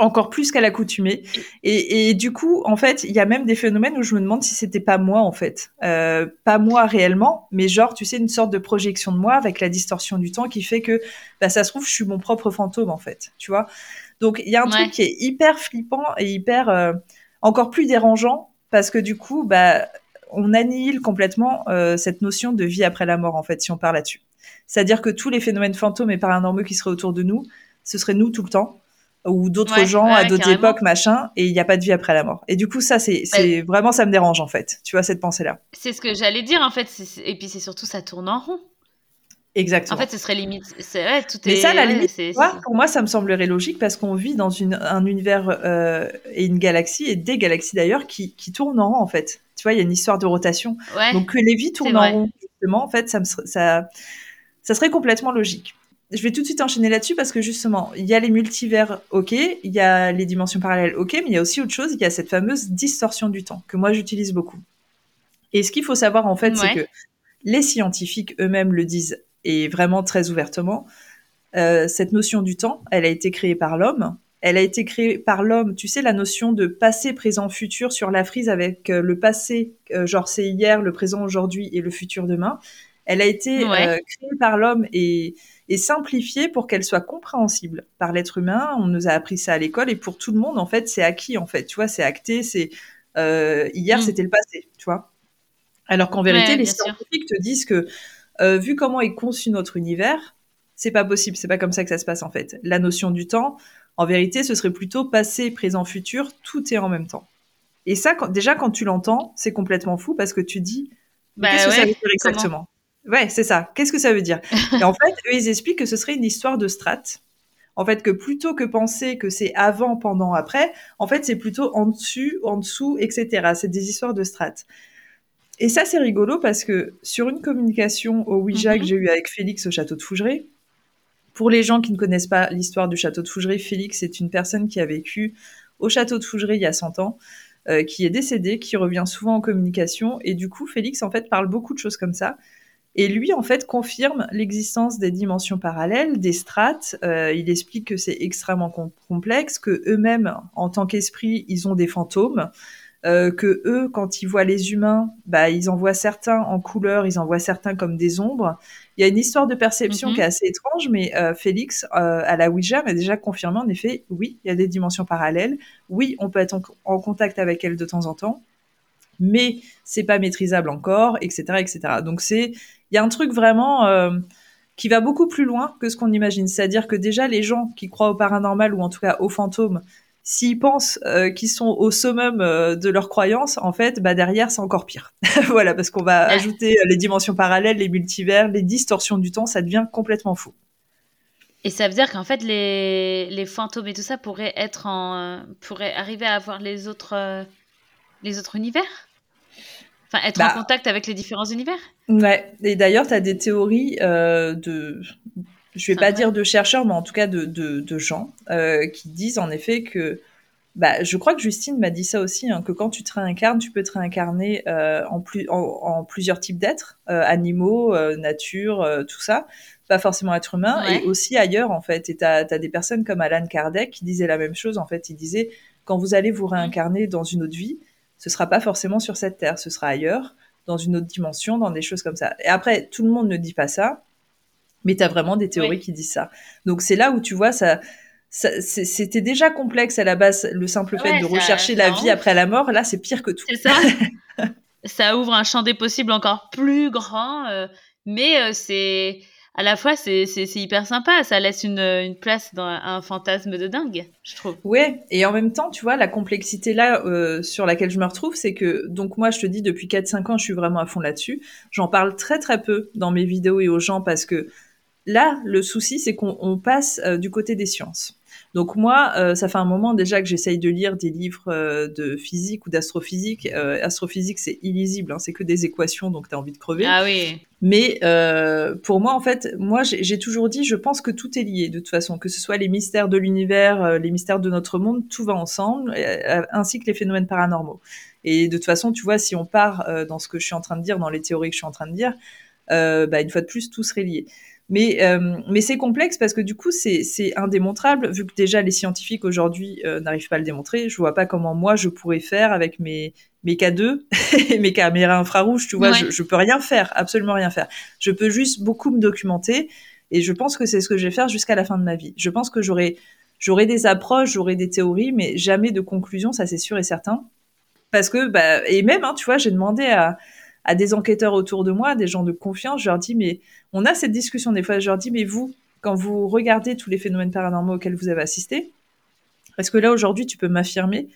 encore plus qu'à l'accoutumée. Et, et du coup, en fait, il y a même des phénomènes où je me demande si c'était pas moi, en fait. Euh, pas moi réellement, mais genre, tu sais, une sorte de projection de moi avec la distorsion du temps qui fait que, bah, ça se trouve, je suis mon propre fantôme, en fait. Tu vois Donc, il y a un Ouais. truc qui est hyper flippant et hyper, euh, encore plus dérangeant, parce que du coup, bah, on annihile complètement euh, cette notion de vie après la mort, en fait, si on parle là-dessus. C'est-à-dire que tous les phénomènes fantômes et paranormaux qui seraient autour de nous, ce serait nous tout le temps, ou d'autres Ouais, gens ouais, à d'autres époques, machin, et il n'y a pas de vie après la mort. Et du coup, ça, c'est vraiment, ça me dérange, en fait, tu vois, cette pensée-là. C'est ce que j'allais dire, en fait. Et puis, c'est surtout, ça tourne en rond. Exactement. En fait, ce serait limite. C'est ouais, tout Mais est. ça, à la ouais, limite, c'est- tu vois, pour moi, ça me semblerait logique parce qu'on vit dans une, un univers euh, et une galaxie, et des galaxies d'ailleurs, qui, qui tournent en rond, en fait. Tu vois, il y a une histoire de rotation. Ouais. Donc que les vies tournent en rond, justement, en fait, ça, me ser- ça, ça serait complètement logique. Je vais tout de suite enchaîner là-dessus parce que justement, il y a les multivers, ok, il y a les dimensions parallèles, ok, mais il y a aussi autre chose, il y a cette fameuse distorsion du temps que moi j'utilise beaucoup. Et ce qu'il faut savoir en fait, c'est que les scientifiques eux-mêmes le disent et vraiment très ouvertement, euh, cette notion du temps, elle a été créée par l'homme. Elle a été créée par l'homme, tu sais, la notion de passé, présent, futur sur la frise avec euh, le passé, euh, genre c'est hier, le présent aujourd'hui et le futur demain. Elle a été Ouais. euh, créée par l'homme et, et simplifiée pour qu'elle soit compréhensible par l'être humain. On nous a appris ça à l'école et pour tout le monde, en fait, c'est acquis, en fait. Tu vois, c'est acté, c'est hier, Mm. c'était le passé, tu vois. Alors qu'en vérité, Ouais, les sûr. scientifiques te disent que vu comment est conçu notre univers, c'est pas possible, c'est pas comme ça que ça se passe en fait. La notion du temps, en vérité, ce serait plutôt passé, présent, futur, tout est en même temps. Et ça, quand- déjà, quand tu l'entends, c'est complètement fou parce que tu dis, Bah qu'est-ce que ça ouais, veut dire exactement? Ouais, c'est ça. Qu'est-ce que ça veut dire? [LAUGHS] Et en fait, eux, ils expliquent que ce serait une histoire de strates. En fait, que plutôt que penser que c'est avant, pendant, après, en fait, c'est plutôt en dessus, en dessous, etc. C'est des histoires de strates. Et ça, c'est rigolo parce que sur une communication au Ouija Mhm. que j'ai eu avec Félix au château de Fougeray, pour les gens qui ne connaissent pas l'histoire du château de Fougeray, Félix est une personne qui a vécu au château de Fougeray il y a 100 ans, euh, qui est décédé, qui revient souvent en communication. Et du coup, Félix, en fait, parle beaucoup de choses comme ça. Et lui, en fait, confirme l'existence des dimensions parallèles, des strates. Euh, il explique que c'est extrêmement com- complexe, que eux-mêmes, en tant qu'esprit, ils ont des fantômes, euh, que eux, quand ils voient les humains, bah, ils en voient certains en couleur, ils en voient certains comme des ombres. Il y a une histoire de perception Mhm. qui est assez étrange, mais euh, Félix, euh, à la Ouija, m'a déjà confirmé, en effet, oui, il y a des dimensions parallèles. Oui, on peut être en, en contact avec elles de temps en temps, mais c'est pas maîtrisable encore, etc., etc. Donc c'est, il y a un truc vraiment euh, qui va beaucoup plus loin que ce qu'on imagine. C'est-à-dire que déjà les gens qui croient au paranormal ou en tout cas aux fantômes, s'ils pensent euh, qu'ils sont au summum euh, de leur croyance, en fait, bah derrière c'est encore pire. [LAUGHS] voilà, parce qu'on va ajouter euh, les dimensions parallèles, les multivers, les distorsions du temps, ça devient complètement fou. Et ça veut dire qu'en fait, les, les fantômes et tout ça pourraient être en. euh, pourraient arriver à avoir les autres, les autres univers? Enfin, être Bah. en contact avec les différents univers? Ouais, et d'ailleurs, tu as des théories euh, de, je vais C'est pas dire de chercheurs, mais en tout cas de, de, de gens euh, qui disent en effet que, bah, je crois que Justine m'a dit ça aussi, hein, que quand tu te réincarnes, tu peux te réincarner euh, en, plus, en, en plusieurs types d'êtres, euh, animaux, nature, tout ça, pas forcément être humain, Ouais. et aussi ailleurs en fait. Et tu as, des personnes comme Alan Kardec qui disaient la même chose, en fait, il disait, quand vous allez vous réincarner dans une autre vie, ce sera pas forcément sur cette terre, ce sera ailleurs dans une autre dimension, dans des choses comme ça. Et après, tout le monde ne dit pas ça, mais tu as vraiment des théories Oui. qui disent ça. Donc c'est là où tu vois, ça, c'était déjà complexe à la base, le simple fait de ça- rechercher ça la vie après la mort. Là, c'est pire que tout. C'est ça [LAUGHS] Ça ouvre un champ des possibles encore plus grand, euh, mais euh, c'est. À la fois, c'est hyper sympa. Ça laisse une, une place dans un fantasme de dingue, je trouve. Ouais, et en même temps, tu vois, la complexité là euh, sur laquelle je me retrouve, c'est que, donc moi, je te dis, depuis 4-5 ans, je suis vraiment à fond là-dessus. J'en parle très très peu dans mes vidéos et aux gens parce que là, le souci, c'est qu'on on passe euh, du côté des sciences. Donc moi, euh, ça fait un moment déjà que j'essaye de lire des livres euh, de physique ou d'astrophysique. Euh, astrophysique, c'est illisible, hein, c'est que des équations, donc tu as envie de crever. Ah oui. Mais euh, pour moi, en fait, moi, j'ai j'ai toujours dit, je pense que tout est lié de toute façon, que ce soit les mystères de l'univers, euh, les mystères de notre monde, tout va ensemble, euh, ainsi que les phénomènes paranormaux. Et de toute façon, tu vois, si on part euh, dans ce que je suis en train de dire, dans les théories que je suis en train de dire, euh, bah, une fois de plus, tout serait lié. Mais, euh, mais c'est complexe parce que du coup, c'est c'est indémontrable, vu que déjà les scientifiques aujourd'hui euh, n'arrivent pas à le démontrer. Je vois pas comment moi je pourrais faire avec mes, mes K2 [LAUGHS] et mes caméras infrarouges, tu vois, Ouais. je, je peux rien faire, absolument rien faire. Je peux juste beaucoup me documenter et je pense que c'est ce que je vais faire jusqu'à la fin de ma vie. Je pense que j'aurai j'aurai des approches, j'aurai des théories, mais jamais de conclusion, ça c'est sûr et certain. Parce que, bah, et même, hein, tu vois, j'ai demandé à, à des enquêteurs autour de moi, des gens de confiance, je leur dis, mais on a cette discussion. Des fois, je leur dis, mais vous, quand vous regardez tous les phénomènes paranormaux auxquels vous avez assisté, est-ce que là aujourd'hui tu peux m'affirmer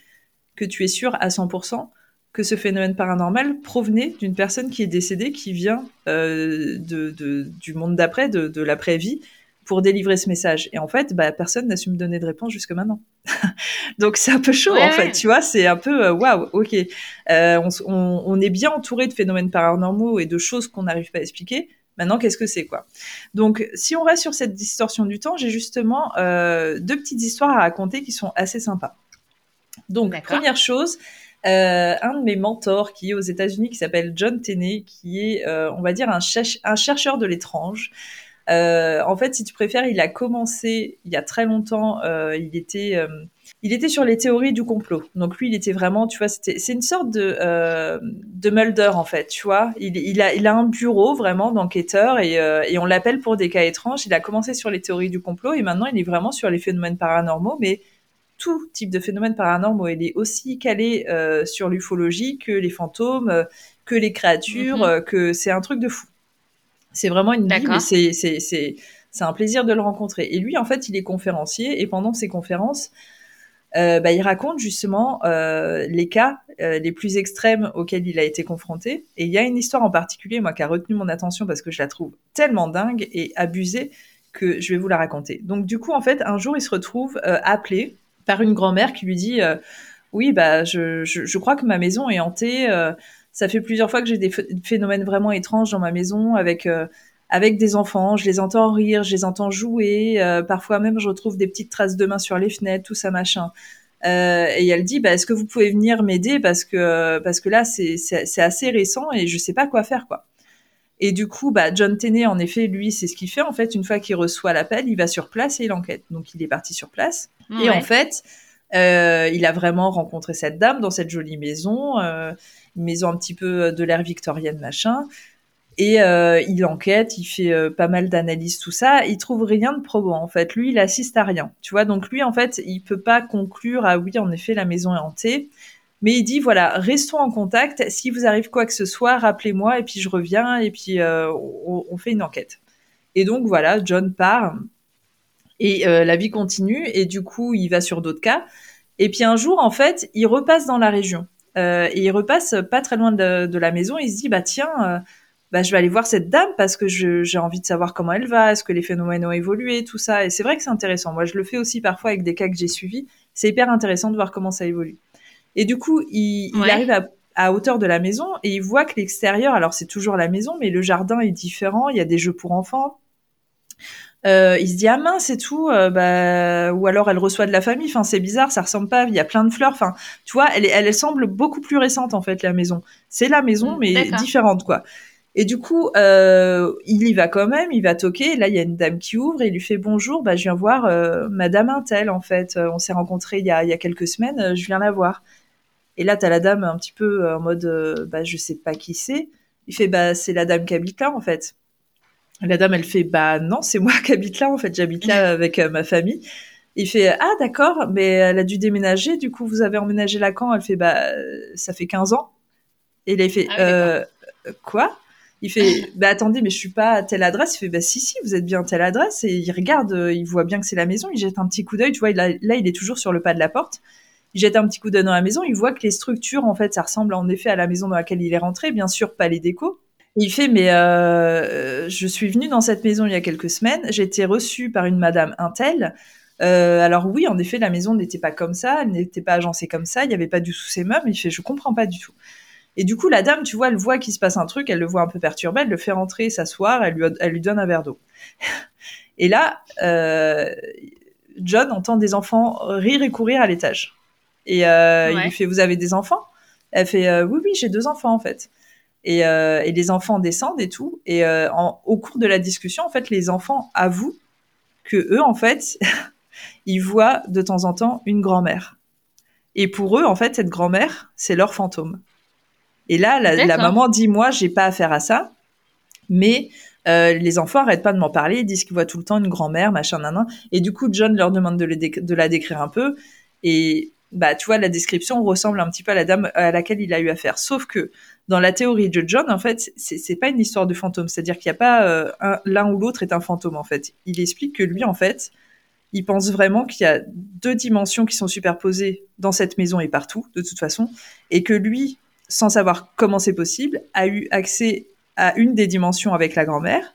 que tu es sûr à 100% que ce phénomène paranormal provenait d'une personne qui est décédée, qui vient euh, du monde d'après, de, l'après-vie, pour délivrer ce message. Et en fait, bah, personne n'a su me donner de réponse jusque maintenant. [LAUGHS] Donc c'est un peu chaud en fait, tu vois, c'est un peu euh, waouh, ok. Euh, on, on, est bien entouré de phénomènes paranormaux et de choses qu'on n'arrive pas à expliquer. Maintenant, qu'est-ce que c'est quoi? Donc, si on reste sur cette distorsion du temps, j'ai justement deux petites histoires à raconter qui sont assez sympas. Donc, première chose, euh, un de mes mentors qui est aux États-Unis, qui s'appelle John Tenney, qui est, euh, on va dire, un, un chercheur de l'étrange. Euh, en fait, si tu préfères, il a commencé il y a très longtemps. Euh, il était, euh, il était sur les théories du complot. Donc lui, il était vraiment, tu vois, c'était, c'est une sorte de de Mulder en fait, tu vois. Il, il a, il a un bureau vraiment d'enquêteur et, et on l'appelle pour des cas étranges. Il a commencé sur les théories du complot et maintenant il est vraiment sur les phénomènes paranormaux, mais tout type de phénomène paranormal. Il est aussi calé euh, sur l'ufologie que les fantômes, euh, que les créatures, mhm. euh, que c'est un truc de fou. C'est vraiment une bible, c'est c'est c'est un plaisir de le rencontrer. Et lui, en fait, il est conférencier et pendant ses conférences, bah, il raconte justement les cas les plus extrêmes auxquels il a été confronté. Et il y a une histoire en particulier, moi, qui a retenu mon attention parce que je la trouve tellement dingue et abusée que je vais vous la raconter. Donc, du coup, en fait, un jour, il se retrouve appelé par une grand-mère qui lui dit euh, oui bah je, je, crois que ma maison est hantée euh, ça fait plusieurs fois que j'ai des phénomènes vraiment étranges dans ma maison avec euh, avec des enfants je les entends rire je les entends jouer parfois même je retrouve des petites traces de mains sur les fenêtres tout ça machin et elle dit bah est-ce que vous pouvez venir m'aider? Parce que parce que là c'est c'est assez récent et je sais pas quoi faire quoi et du coup, bah, John Tenney, en effet, lui, c'est ce qu'il fait. En fait, une fois qu'il reçoit l'appel, il va sur place et il enquête. Donc, il est parti sur place. Et en fait, euh, il a vraiment rencontré cette dame dans cette jolie maison, euh, une maison un petit peu de l'ère victorienne, machin. Et euh, il enquête, il fait pas mal d'analyses, tout ça. Il trouve rien de probant, en fait. Lui, il assiste à rien. Tu vois, donc lui, en fait, il peut pas conclure, ah oui, en effet, la maison est hantée. Mais il dit voilà, restons en contact. Si vous arrive quoi que ce soit, rappelez-moi et puis je reviens et puis euh, on, fait une enquête. Et donc voilà, John part et euh, la vie continue et du coup il va sur d'autres cas. Et puis un jour en fait, il repasse dans la région euh, et il repasse pas très loin de, la maison. il se dit bah tiens. bah, je vais aller voir cette dame parce que j'ai envie de savoir comment elle va, est-ce que les phénomènes ont évolué, tout ça. Et c'est vrai que c'est intéressant. Moi, je le fais aussi parfois avec des cas que j'ai suivis. C'est hyper intéressant de voir comment ça évolue. Et du coup, il, arrive à, hauteur de la maison et il voit que l'extérieur, alors c'est toujours la maison, mais le jardin est différent. Il y a des jeux pour enfants. Euh, il se dit ah mince c'est tout euh, bah ou alors elle reçoit de la famille enfin c'est bizarre ça ressemble pas il y a plein de fleurs enfin tu vois elle, elle, semble beaucoup plus récente en fait la maison. C'est la maison mm, mais différente quoi. Et du coup euh, il y va quand même il va toquer là il y a une dame qui ouvre et il lui fait bonjour bah je viens voir Madame Intel en fait. On s'est rencontrés il y a il y a quelques semaines je viens la voir. Et là, t'as la dame un petit peu euh, en mode, euh, bah, je sais pas qui c'est. Il fait, bah, c'est la dame qui habite là, en fait. La dame, elle fait, bah, non, c'est moi qui habite là, en fait. J'habite là avec euh, ma famille. Il fait, ah, d'accord, mais elle a dû déménager. Du coup, vous avez emménagé là quand? Elle fait, bah, ça fait 15 ans. Et là, il fait, ah quoi? Il fait, [LAUGHS] bah attendez, mais je suis pas à telle adresse. Il fait, bah si si, vous êtes bien à telle adresse. Et il regarde, il voit bien que c'est la maison. Il jette un petit coup d'œil. Tu vois, là, il est toujours sur le pas de la porte il jette un petit coup d'œil dans la maison, il voit que les structures, en fait, ça ressemble en effet à la maison dans laquelle il est rentré, bien sûr, pas les décos. Il fait, mais euh, je suis venu dans cette maison il y a quelques semaines, j'ai été reçu par une madame Intel. Euh, alors oui, en effet, la maison n'était pas comme ça, elle n'était pas agencée comme ça, il n'y avait pas du tout ses meubles. Il fait, je comprends pas du tout. Et du coup, la dame, tu vois, elle voit qu'il se passe un truc, elle le voit un peu perturbé, elle le fait rentrer, s'asseoir, elle lui, elle lui donne un verre d'eau. Et là, euh, John entend des enfants rire et courir à l'étage. Et euh, il lui fait Vous avez des enfants? Elle fait euh, Oui, oui, j'ai deux enfants en fait. Et, euh, et, les enfants descendent et tout. Et en, au cours de la discussion, en fait, les enfants avouent que eux, en fait, [LAUGHS] ils voient de temps en temps une grand-mère. Et pour eux, en fait, cette grand-mère, c'est leur fantôme. Et là, la, la maman dit moi, j'ai pas affaire à ça, mais euh, les enfants arrêtent pas de m'en parler, ils disent qu'ils voient tout le temps une grand-mère, machin, nanan. Et du coup, John leur demande de, de la décrire un peu. Et bah, tu vois, la description ressemble un petit peu à la dame à laquelle il a eu affaire. Sauf que dans la théorie de John, en fait, c'est pas une histoire de fantôme. C'est-à-dire qu'il n'y a pas euh, l'un ou l'autre est un fantôme, en fait. Il explique que lui, en fait, il pense vraiment qu'il y a deux dimensions qui sont superposées dans cette maison et partout, de toute façon, et que lui, sans savoir comment c'est possible, a eu accès à une des dimensions avec la grand-mère,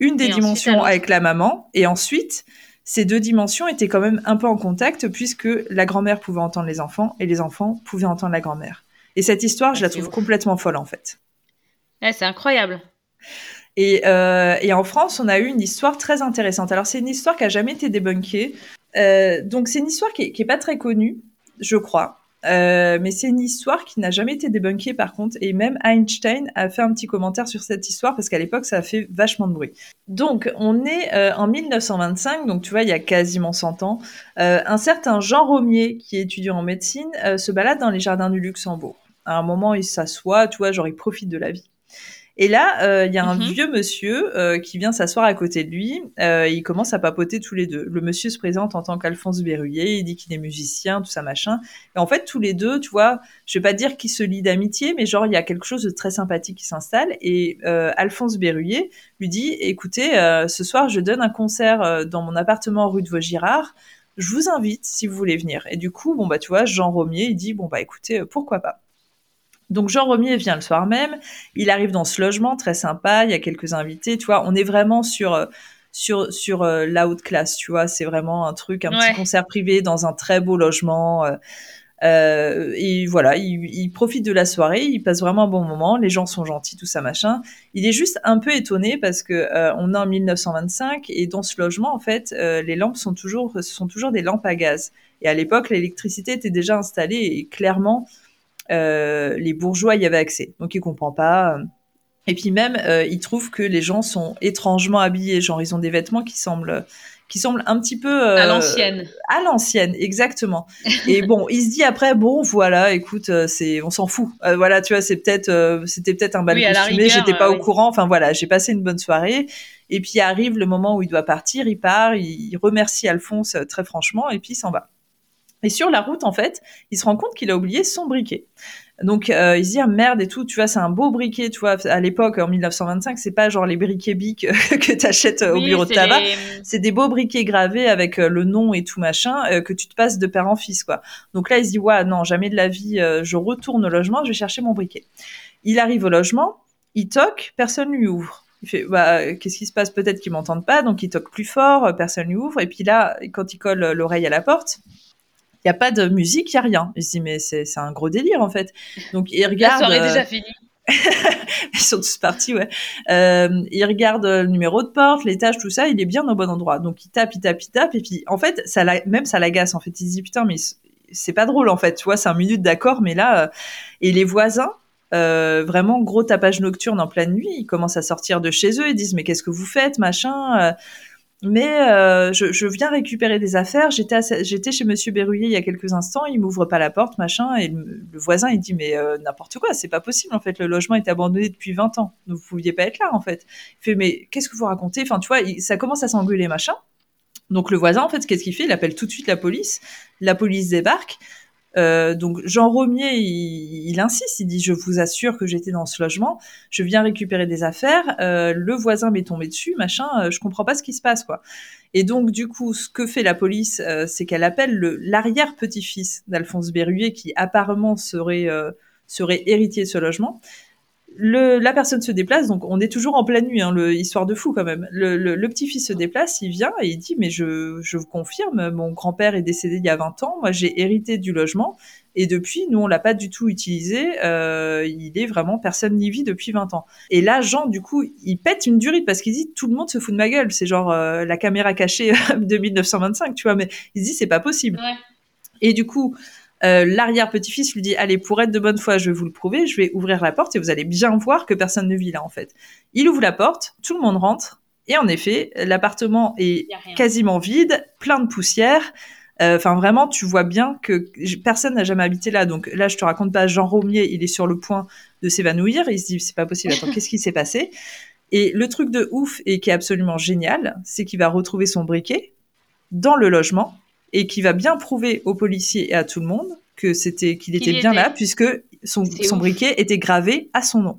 une des dimensions avec la maman, et ensuite, ces deux dimensions étaient quand même un peu en contact puisque la grand-mère pouvait entendre les enfants et les enfants pouvaient entendre la grand-mère. Et cette histoire, je la trouve complètement folle en fait. c'est incroyable. Et, euh, et, en France, on a eu une histoire très intéressante. Alors, c'est une histoire qui a jamais été débunkée. Euh, donc, c'est une histoire qui est, pas très connue, je crois. Euh, mais c'est une histoire qui n'a jamais été débunkée par contre, et même Einstein a fait un petit commentaire sur cette histoire parce qu'à l'époque ça a fait vachement de bruit. Donc on est euh, en 1925, donc tu vois il y a quasiment 100 ans, euh, un certain Jean Romier qui est étudiant en médecine se balade dans les jardins du Luxembourg. À un moment il s'assoit, tu vois, genre il profite de la vie. Et là, euh, il y a un mhm. vieux monsieur euh, qui vient s'asseoir à côté de lui. Euh, ils commencent à papoter tous les deux. Le monsieur se présente en tant qu'Alphonse Berruyer. Il dit qu'il est musicien, tout ça machin. Et en fait, tous les deux, tu vois, je vais pas dire qu'ils se lient d'amitié, mais genre il y a quelque chose de très sympathique qui s'installe. Et Alphonse Berruyer lui dit "Écoutez, ce soir, je donne un concert dans mon appartement rue de Vaugirard. Je vous invite si vous voulez venir." Et du coup, bon bah tu vois, Jean Romier, il dit "Bon bah écoutez, pourquoi pas." Donc Jean Romier vient le soir même, il arrive dans ce logement très sympa, il y a quelques invités, tu vois, on est vraiment sur euh, sur sur euh, la haute classe, tu vois, c'est vraiment un truc, un petit concert privé dans un très beau logement. Euh, et voilà, il, profite de la soirée, il passe vraiment un bon moment, les gens sont gentils, tout ça machin. Il est juste un peu étonné parce que on est en 1925 et dans ce logement en fait, les lampes sont toujours ce sont toujours des lampes à gaz. Et à l'époque, l'électricité était déjà installée et clairement euh, les bourgeois y avaient accès. Donc il comprend pas. Et puis même, euh, il trouve que les gens sont étrangement habillés, genre ils ont des vêtements qui semblent qui semblent un petit peu euh, à l'ancienne. À l'ancienne, exactement. [LAUGHS] et bon, il se dit après, bon, voilà, écoute, c'est, on s'en fout. voilà, tu vois, c'est peut-être, c'était peut-être un bal oui, costumé, j'étais pas au courant. Enfin voilà, j'ai passé une bonne soirée. Et puis arrive le moment où il doit partir, il part, il remercie Alphonse très franchement, et puis il s'en va. Et sur la route, en fait, il se rend compte qu'il a oublié son briquet. Donc euh, il se dit ah, merde et tout, tu vois, c'est un beau briquet, tu vois. À l'époque, en 1925, c'est pas genre les briquets bic [LAUGHS] que t'achètes euh, au bureau de tabac. C'est des beaux briquets gravés avec euh, le nom et tout machin que tu te passes de père en fils, quoi. Donc là, il se dit ouais, non, jamais de la vie, je retourne au logement, je vais chercher mon briquet. Il arrive au logement, il toque, personne lui ouvre. Il fait, bah, qu'est-ce qui se passe? Peut-être qu'ils m'entendent pas, donc il toque plus fort, personne lui ouvre. Et puis là, quand il colle l'oreille à la porte, il y a pas de musique, il y a rien. Il se dit mais c'est un gros délire en fait. Donc il regarde. La soirée déjà finie. [LAUGHS] Ils sont tous partis, ouais. Euh, il regarde le numéro de porte, l'étage, tout ça, il est bien au bon endroit. Donc il tape, il tape, il tape, et puis en fait, ça même ça l'agace. En fait, il se dit putain, mais c'est pas drôle en fait. Tu vois, c'est un minute d'accord, mais là, euh, et les voisins, euh, vraiment gros tapage nocturne en pleine nuit, ils commencent à sortir de chez eux, ils disent mais qu'est-ce que vous faites, machin. Mais euh, je, je, viens récupérer des affaires. J'étais chez Monsieur Berruyer il y a quelques instants. Il m'ouvre pas la porte, machin. Et le, voisin il dit mais euh, n'importe quoi, c'est pas possible en fait. Le logement est abandonné depuis 20 ans. Vous pouviez pas être là en fait. Il fait mais qu'est-ce que vous racontez? Enfin tu vois, ça commence à s'engueuler machin. Donc le voisin en fait qu'est-ce qu'il fait? Il appelle tout de suite la police. La police débarque. Euh, donc Jean Romier, il, insiste, il dit je vous assure que j'étais dans ce logement, je viens récupérer des affaires, euh, le voisin m'est tombé dessus, machin, euh, je comprends pas ce qui se passe quoi. Et donc du coup, ce que fait la police, c'est qu'elle appelle le l'arrière petit-fils d'Alphonse Berruyer qui apparemment serait serait héritier de ce logement le, la personne se déplace, donc on est toujours en pleine nuit, hein, le, histoire de fou quand même. Le, le, petit-fils se déplace, il vient et il dit mais je, je vous confirme, mon grand-père est décédé il y a 20 ans, moi j'ai hérité du logement et depuis nous on l'a pas du tout utilisé, euh, il est vraiment personne n'y vit depuis 20 ans. Et là Jean du coup il pète une durite parce qu'il dit tout le monde se fout de ma gueule, c'est genre euh, la caméra cachée [LAUGHS] de 1925, tu vois, mais il se dit c'est pas possible. Et du coup euh, l'arrière-petit-fils lui dit allez pour être de bonne foi je vais vous le prouver je vais ouvrir la porte et vous allez bien voir que personne ne vit là en fait il ouvre la porte tout le monde rentre et en effet l'appartement est quasiment vide plein de poussière euh, Enfin, vraiment, tu vois bien que personne n'a jamais habité là. Donc là, je te raconte pas. Jean Romier, il est sur le point de s'évanouir. Il se dit, c'est pas possible. Attends, qu'est-ce qui s'est passé? Et le truc de ouf et qui est absolument génial, c'est qu'il va retrouver son briquet dans le logement et qui va bien prouver aux policiers et à tout le monde que c'était qu'il était bien là puisque son, son briquet était gravé à son nom.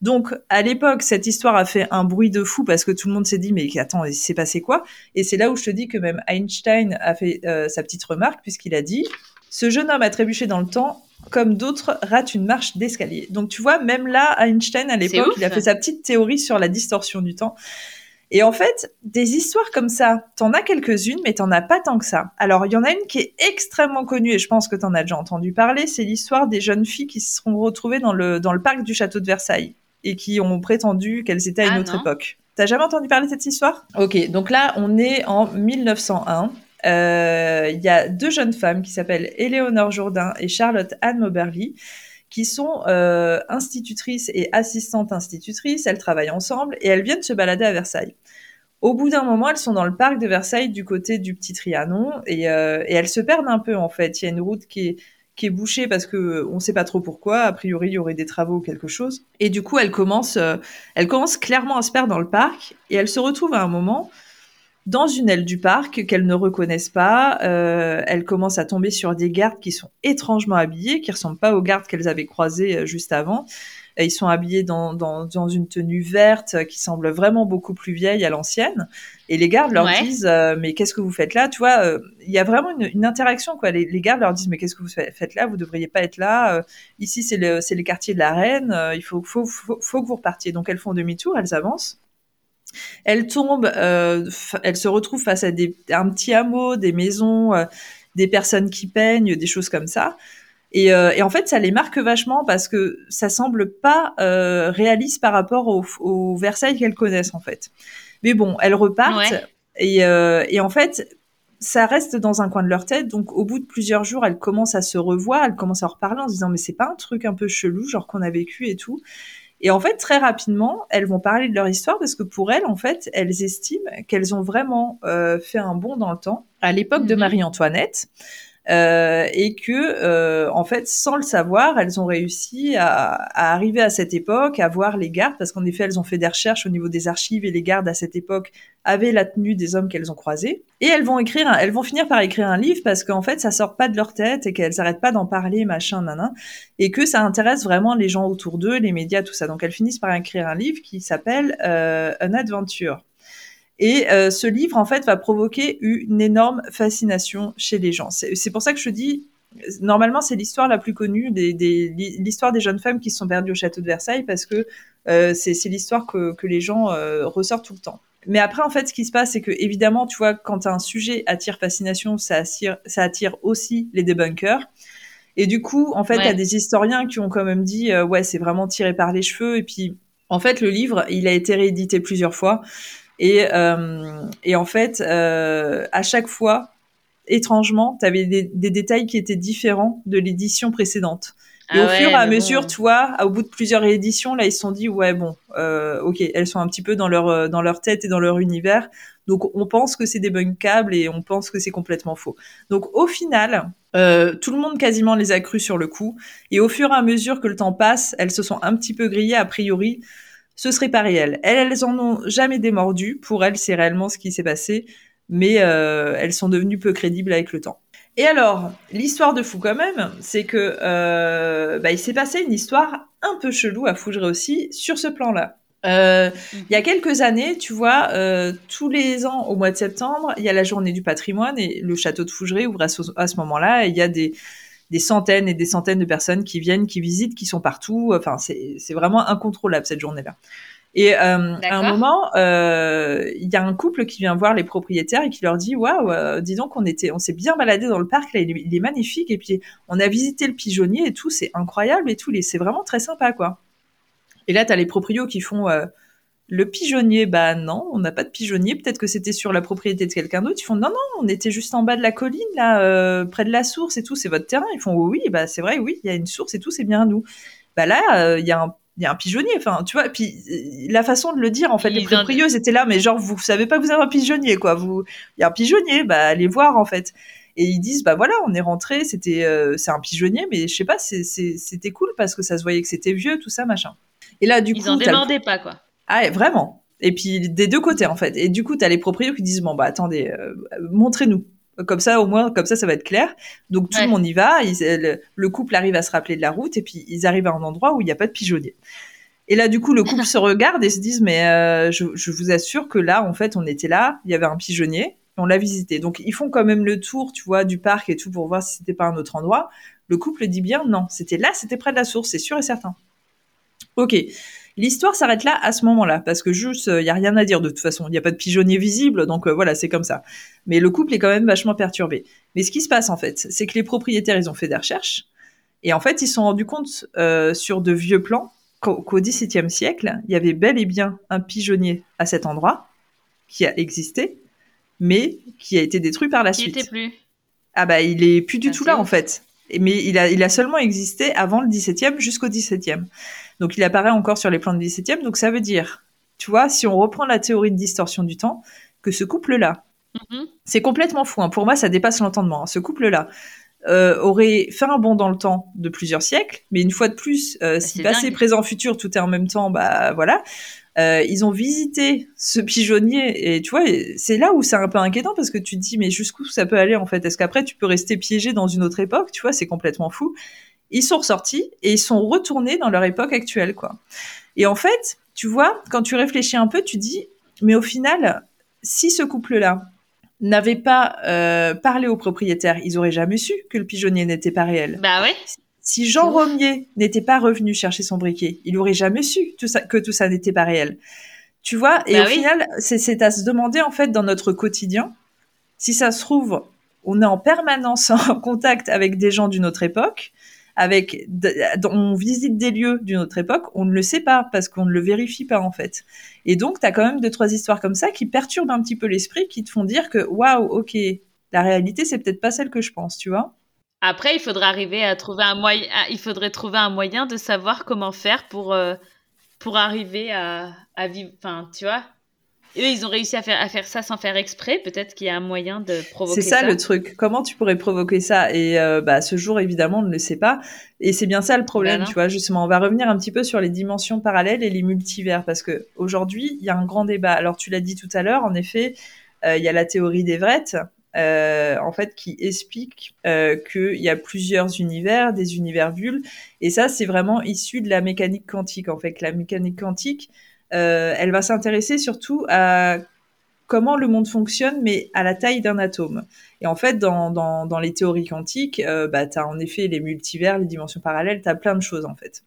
Donc à l'époque, cette histoire a fait un bruit de fou parce que tout le monde s'est dit mais attends, il s'est passé quoi? Et c'est là où je te dis que même Einstein a fait euh, sa petite remarque puisqu'il a dit ce jeune homme a trébuché dans le temps comme d'autres ratent une marche d'escalier. Donc tu vois, même là, Einstein, à l'époque, il a fait sa petite théorie sur la distorsion du temps. Et en fait, des histoires comme ça, t'en as quelques-unes, mais t'en as pas tant que ça. Alors, il y en a une qui est extrêmement connue, et je pense que t'en as déjà entendu parler, c'est l'histoire des jeunes filles qui se seront retrouvées dans le, dans le parc du château de Versailles, et qui ont prétendu qu'elles étaient à une ah autre époque. T'as jamais entendu parler de cette histoire? Ok, donc là, on est en 1901. Euh, il y a deux jeunes femmes qui s'appellent Éléonore Jourdain et Charlotte Anne Moberly qui sont euh, institutrices et assistantes institutrices. Elles travaillent ensemble et elles viennent se balader à Versailles. Au bout d'un moment, elles sont dans le parc de Versailles du côté du Petit Trianon et, euh, et elles se perdent un peu en fait. Il y a une route qui est, qui est bouchée parce que on sait pas trop pourquoi. A priori, il y aurait des travaux ou quelque chose. Et du coup, elles commencent, euh, elles commencent clairement à se perdre dans le parc et elles se retrouvent à un moment dans une aile du parc qu'elles ne reconnaissent pas. Euh, elles commencent à tomber sur des gardes qui sont étrangement habillés, qui ressemblent pas aux gardes qu'elles avaient croisés euh, juste avant. ils sont habillés dans, dans, dans, une tenue verte euh, qui semble vraiment beaucoup plus vieille à l'ancienne. Et les gardes leur disent euh, mais qu'est-ce que vous faites là? Tu vois, il y a vraiment une, une interaction quoi. Les, les, gardes leur disent mais qu'est-ce que vous faites là? Vous devriez pas être là. ici c'est le c'est les quartiers de la reine. il faut, faut, faut, faut que vous repartiez. Donc elles font demi-tour, elles avancent. Elle tombe, euh, elle se retrouve face à des, un petit hameau, des maisons, euh, des personnes qui peignent, des choses comme ça. Et, euh, et, en fait, ça les marque vachement parce que ça semble pas euh, réaliste par rapport au, au Versailles qu'elles connaissent en fait. Mais bon, elles repartent et, et, en fait, ça reste dans un coin de leur tête. Donc, au bout de plusieurs jours, elles commencent à se revoir, elles commencent à reparler en se disant mais c'est pas un truc un peu chelou, genre qu'on a vécu et tout. Et en fait, très rapidement, elles vont parler de leur histoire parce que pour elles, en fait, elles estiment qu'elles ont vraiment euh, fait un bond dans le temps à l'époque de mhm. Marie-Antoinette. Euh, et que euh, en fait, sans le savoir, elles ont réussi à, à, arriver à cette époque, à voir les gardes, parce qu'en effet, elles ont fait des recherches au niveau des archives et les gardes à cette époque avaient la tenue des hommes qu'elles ont croisés. Et elles vont écrire, elles vont finir par écrire un livre parce qu'en fait, ça sort pas de leur tête et qu'elles arrêtent pas d'en parler, machin, nanan, et que ça intéresse vraiment les gens autour d'eux, les médias, tout ça. Donc elles finissent par écrire un livre qui s'appelle euh, An Adventure. Et euh, ce livre, en fait, va provoquer une énorme fascination chez les gens. C'est pour ça que je dis, normalement, c'est l'histoire la plus connue, des, des l'histoire des jeunes femmes qui se sont perdues au château de Versailles, parce que euh, c'est l'histoire que, que, les gens euh, ressortent tout le temps. Mais après, en fait, ce qui se passe, c'est que évidemment, tu vois, quand un sujet attire fascination, ça attire, ça attire aussi les débunkers. Et du coup, en fait, il y a des historiens qui ont quand même dit, euh, ouais, c'est vraiment tiré par les cheveux. Et puis, en fait, le livre, il a été réédité plusieurs fois. Et, euh, et en fait, euh, à chaque fois, étrangement, tu avais des, des, détails qui étaient différents de l'édition précédente. Et ah au fur et à mesure, tu vois, au bout de plusieurs éditions, là, ils se sont dit, ouais, bon, euh, ok, elles sont un petit peu dans leur euh, dans leur tête et dans leur univers. Donc, on pense que c'est des câbles et on pense que c'est complètement faux. Donc, au final, euh, tout le monde quasiment les a crus sur le coup. Et au fur et à mesure que le temps passe, elles se sont un petit peu grillées a priori ce serait pas réel. Elles, elles en ont jamais démordu. Pour elles, c'est réellement ce qui s'est passé, mais euh, elles sont devenues peu crédibles avec le temps. Et alors, l'histoire de fou quand même, c'est que euh, bah, il s'est passé une histoire un peu chelou à Fougeray aussi sur ce plan-là. Euh, il y a quelques années, tu vois, euh, tous les ans au mois de septembre, il y a la journée du patrimoine et le château de Fougeray ouvre à ce, ce moment-là. Il y a des des centaines et des centaines de personnes qui viennent, qui visitent, qui sont partout. Enfin, c'est vraiment incontrôlable cette journée-là. Et euh, à un moment, euh, il y a un couple qui vient voir les propriétaires et qui leur dit waouh, euh, dis donc on était, on s'est bien baladé dans le parc là, il est, magnifique et puis on a visité le pigeonnier et tout, c'est incroyable et tout, c'est vraiment très sympa quoi. Et là, tu as les proprios qui font euh, le pigeonnier, bah non, on n'a pas de pigeonnier. Peut-être que c'était sur la propriété de quelqu'un d'autre. Ils font non, non, on était juste en bas de la colline, là, euh, près de la source et tout. C'est votre terrain. Ils font oui, oui, bah c'est vrai, oui, il y a une source et tout, c'est bien à nous. Bah là, euh, il y a un il y a un pigeonnier, enfin, tu vois, puis euh, la façon de le dire, en fait, les proprios étaient là, mais genre, vous savez pas que vous avez un pigeonnier, quoi. Vous, il y a un pigeonnier, bah allez voir, en fait. Et ils disent, bah voilà, on est rentré, c'était, c'est un pigeonnier, mais je sais pas, c'était cool parce que ça se voyait que c'était vieux, tout ça, machin. Et là, du coup, ils en démordaient pas, quoi. Ah, vraiment. Et puis des deux côtés en fait. Et du coup, tu as les propriétaires qui disent bon bah attendez, euh, montrez-nous. Comme ça, au moins, comme ça, ça va être clair. Donc tout le monde y va. le, couple arrive à se rappeler de la route et puis ils arrivent à un endroit où il n'y a pas de pigeonnier. Et là, du coup, le couple [LAUGHS] se regarde et se disent mais euh, je, je, vous assure que là, en fait, on était là, il y avait un pigeonnier. on l'a visité. Donc ils font quand même le tour, tu vois, du parc et tout pour voir si c'était pas un autre endroit. Le couple dit bien non, c'était là, c'était près de la source, c'est sûr et certain. Ok, l'histoire s'arrête là à ce moment-là parce que juste il y a rien à dire de toute façon, il n'y a pas de pigeonnier visible, donc euh, voilà, c'est comme ça. Mais le couple est quand même vachement perturbé. Mais ce qui se passe en fait, c'est que les propriétaires ils ont fait des recherches et en fait ils se sont rendus compte euh, sur de vieux plans qu'au XVIIe siècle, il y avait bel et bien un pigeonnier à cet endroit qui a existé, mais qui a été détruit par la Qui suite. était plus. Ah bah il est plus du Ah, tout là en fait. Mais il a, il a seulement existé avant le 17e jusqu'au 17e. Donc il apparaît encore sur les plans du 17e. Donc ça veut dire, tu vois, si on reprend la théorie de distorsion du temps, que ce couple-là, Mhm. c'est complètement fou. hein. Pour moi, ça dépasse l'entendement. hein. Ce couple-là euh, aurait fait un bond dans le temps de plusieurs siècles, mais une fois de plus, euh, si c'est passé, dingue. présent, futur, tout est en même temps, bah voilà. Euh, ils ont visité ce pigeonnier et tu vois, c'est là où c'est un peu inquiétant parce que tu te dis mais jusqu'où ça peut aller en fait? Est-ce qu'après tu peux rester piégé dans une autre époque? Tu vois, c'est complètement fou. Ils sont ressortis et ils sont retournés dans leur époque actuelle quoi. Et en fait, tu vois, quand tu réfléchis un peu, tu dis mais au final, si ce couple-là n'avait pas euh, parlé aux propriétaires, ils auraient jamais su que le pigeonnier n'était pas réel. Bah ouais. Si Jean. Romier n'était pas revenu chercher son briquet, il aurait jamais su tout ça, que tout ça n'était pas réel. Tu vois Et Bah au oui. final, c'est à se demander en fait dans notre quotidien, si ça se trouve, on est en permanence [LAUGHS] en contact avec des gens d'une autre époque, avec, on visite des lieux d'une autre époque, on ne le sait pas parce qu'on ne le vérifie pas en fait. Et donc, tu as quand même deux trois histoires comme ça qui perturbent un petit peu l'esprit, qui te font dire que waouh, ok, la réalité c'est peut-être pas celle que je pense, tu vois Après, il faudra arriver à trouver un moyen. Il faudrait trouver un moyen de savoir comment faire pour euh, pour arriver à, à vivre. Enfin, tu vois. Eux, ils ont réussi à faire à faire ça sans faire exprès. Peut-être qu'il y a un moyen de provoquer C'est ça, le truc. Comment tu pourrais provoquer ça? Et euh, bah, ce jour, évidemment, on ne le sait pas. Et c'est bien ça le problème, tu vois. Justement, on va revenir un petit peu sur les dimensions parallèles et les multivers, parce que aujourd'hui, il y a un grand débat. Alors, tu l'as dit tout à l'heure, en effet, euh, il y a la théorie d'Everett, euh, en fait, qui explique euh, qu'il y a plusieurs univers, des univers bulles. Et ça, c'est vraiment issu de la mécanique quantique. En fait, la mécanique quantique, elle va s'intéresser surtout à comment le monde fonctionne, mais à la taille d'un atome. Et en fait, dans, dans, dans les théories quantiques, euh, bah, tu as en effet les multivers, les dimensions parallèles, tu as plein de choses en fait.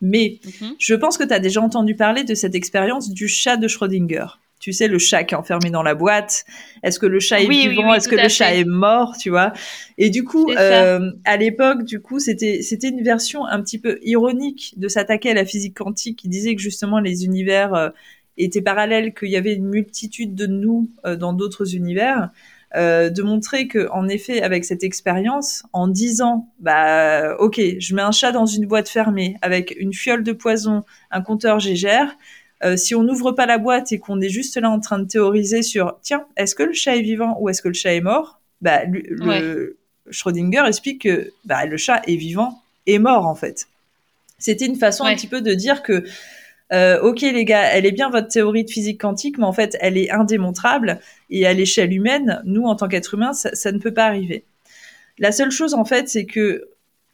Mais Mhm. je pense que tu as déjà entendu parler de cette expérience du chat de Schrödinger. Tu sais, le chat qui est enfermé dans la boîte. Est-ce que le chat est Oui, vivant? oui, Est-ce que le chat fait. est mort? Tu vois? Et du coup, euh, à l'époque, du coup, c'était c'était une version un petit peu ironique de s'attaquer à la physique quantique qui disait que justement les univers euh, étaient parallèles, qu'il y avait une multitude de nous euh, dans d'autres univers. Euh, de montrer que en effet avec cette expérience en disant bah ok je mets un chat dans une boîte fermée avec une fiole de poison un compteur Gégère euh, si on n'ouvre pas la boîte et qu'on est juste là en train de théoriser sur tiens est-ce que le chat est vivant ou est-ce que le chat est mort bah lui- le Schrödinger explique que bah, le chat est vivant et mort en fait. C'était une façon un petit peu de dire que euh, ok les gars, elle est bien votre théorie de physique quantique, mais en fait elle est indémontrable et à l'échelle humaine, nous en tant qu'êtres humains, ça, ça ne peut pas arriver. La seule chose en fait, c'est que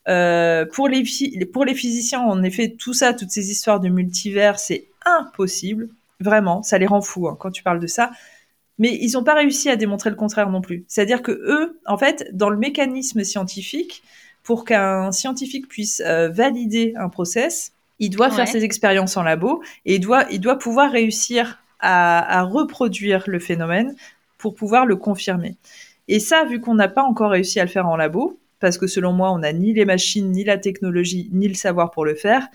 euh, pour les pour les physiciens, en effet, tout ça, toutes ces histoires de multivers, c'est impossible, vraiment, ça les rend fous hein, quand tu parles de ça. Mais ils n'ont pas réussi à démontrer le contraire non plus. C'est-à-dire que eux, en fait, dans le mécanisme scientifique, pour qu'un scientifique puisse euh, valider un process, il doit faire ses expériences en labo et il doit, il doit pouvoir réussir à, à reproduire le phénomène pour pouvoir le confirmer. Et ça, vu qu'on n'a pas encore réussi à le faire en labo, parce que selon moi, on n'a ni les machines, ni la technologie, ni le savoir pour le faire,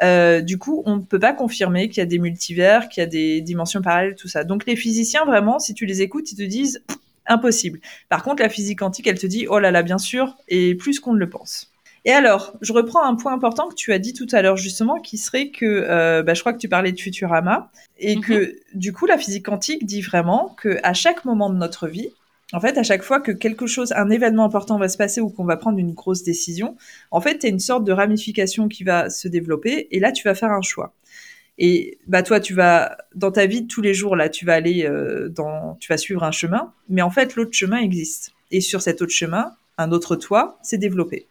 euh, du coup, on ne peut pas confirmer qu'il y a des multivers, qu'il y a des dimensions parallèles, tout ça. Donc les physiciens, vraiment, si tu les écoutes, ils te disent impossible. Par contre, la physique quantique, elle te dit oh là là, bien sûr, et plus qu'on ne le pense. Et alors, je reprends un point important que tu as dit tout à l'heure justement, qui serait que, euh, bah, je crois que tu parlais de Futurama, et Mhm. que du coup, la physique quantique dit vraiment que à chaque moment de notre vie, en fait, à chaque fois que quelque chose, un événement important va se passer ou qu'on va prendre une grosse décision, en fait, tu as une sorte de ramification qui va se développer, et là, tu vas faire un choix. Et bah toi, tu vas dans ta vie de tous les jours là, tu vas aller euh, dans, tu vas suivre un chemin, mais en fait, l'autre chemin existe. Et sur cet autre chemin, un autre toi s'est développé.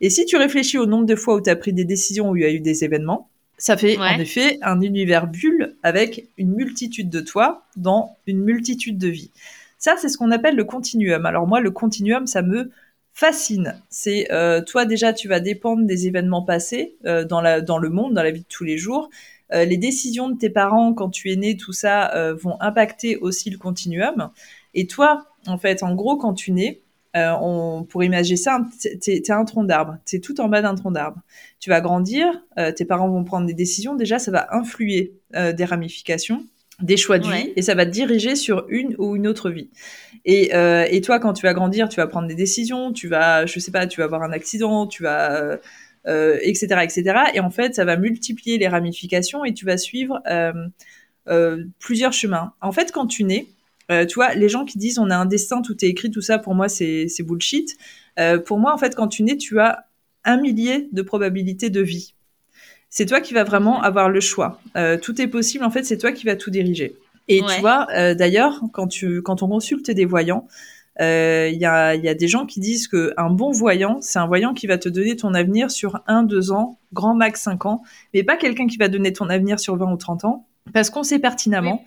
Et si tu réfléchis au nombre de fois où tu as pris des décisions, où il y a eu des événements, ça fait Ouais. en effet un univers bulle avec une multitude de toi dans une multitude de vies. Ça, c'est ce qu'on appelle le continuum. Alors moi, le continuum, ça me fascine. C'est euh, toi déjà, tu vas dépendre des événements passés euh, dans, le monde, dans la vie de tous les jours. Euh, les décisions de tes parents quand tu es né, tout ça, vont impacter aussi le continuum. Et toi, en fait, en gros, quand tu nais, on, pour imaginer ça, t'es es un tronc d'arbre. T'es tout en bas d'un tronc d'arbre. Tu vas grandir, tes parents vont prendre des décisions. Déjà, ça va influer des ramifications des choix de vie et ça va te diriger sur une ou une autre vie. Et, euh, et toi, quand tu vas grandir, tu vas prendre des décisions, tu vas, je sais pas, tu vas avoir un accident, tu vas, euh, etc., etc. Et en fait, ça va multiplier les ramifications et tu vas suivre euh, euh plusieurs chemins. En fait, quand tu nais, euh, tu vois, les gens qui disent on a un destin, tout est écrit, tout ça, pour moi, c'est bullshit. Euh, pour moi, en fait, quand tu nais, tu as un millier de probabilités de vie c'est toi qui vas vraiment avoir le choix. Euh, tout est possible, en fait, c'est toi qui vas tout diriger. Et tu vois, euh, d'ailleurs, quand tu quand on consulte des voyants, euh, il y, a, y a des gens qui disent que un bon voyant, c'est un voyant qui va te donner ton avenir sur 1, 2 ans, grand max 5 ans, mais pas quelqu'un qui va donner ton avenir sur 20 ou 30 ans, parce qu'on sait pertinemment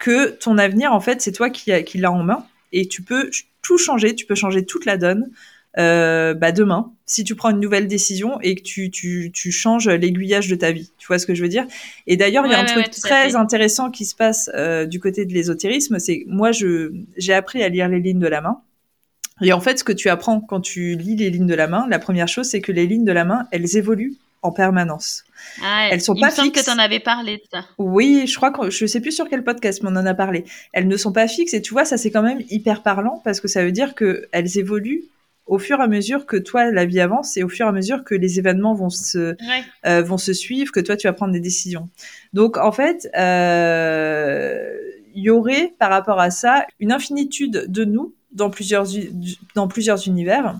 que ton avenir, en fait, c'est toi qui, qui l'as en main, et tu peux tout changer, tu peux changer toute la donne euh, bah demain, si tu prends une nouvelle décision et que tu, tu, tu changes l'aiguillage de ta vie. Tu vois ce que je veux dire? Et d'ailleurs, il y a un truc très intéressant qui se passe euh, du côté de l'ésotérisme, c'est moi, je j'ai appris à lire les lignes de la main. Et en fait, ce que tu apprends quand tu lis les lignes de la main, la première chose, c'est que les lignes de la main, elles évoluent en permanence. Ah, elles sont il pas me semble que tu en avais parlé de ça. Oui, je crois que je sais plus sur quel podcast, mais on en a parlé. Elles ne sont pas fixes et tu vois, ça c'est quand même hyper parlant parce que ça veut dire que elles évoluent au fur et à mesure que toi la vie avance et au fur et à mesure que les événements vont se euh, vont se suivre, que toi tu vas prendre des décisions. Donc en fait, euh, il y aurait par rapport à ça une infinitude de nous dans plusieurs dans plusieurs univers.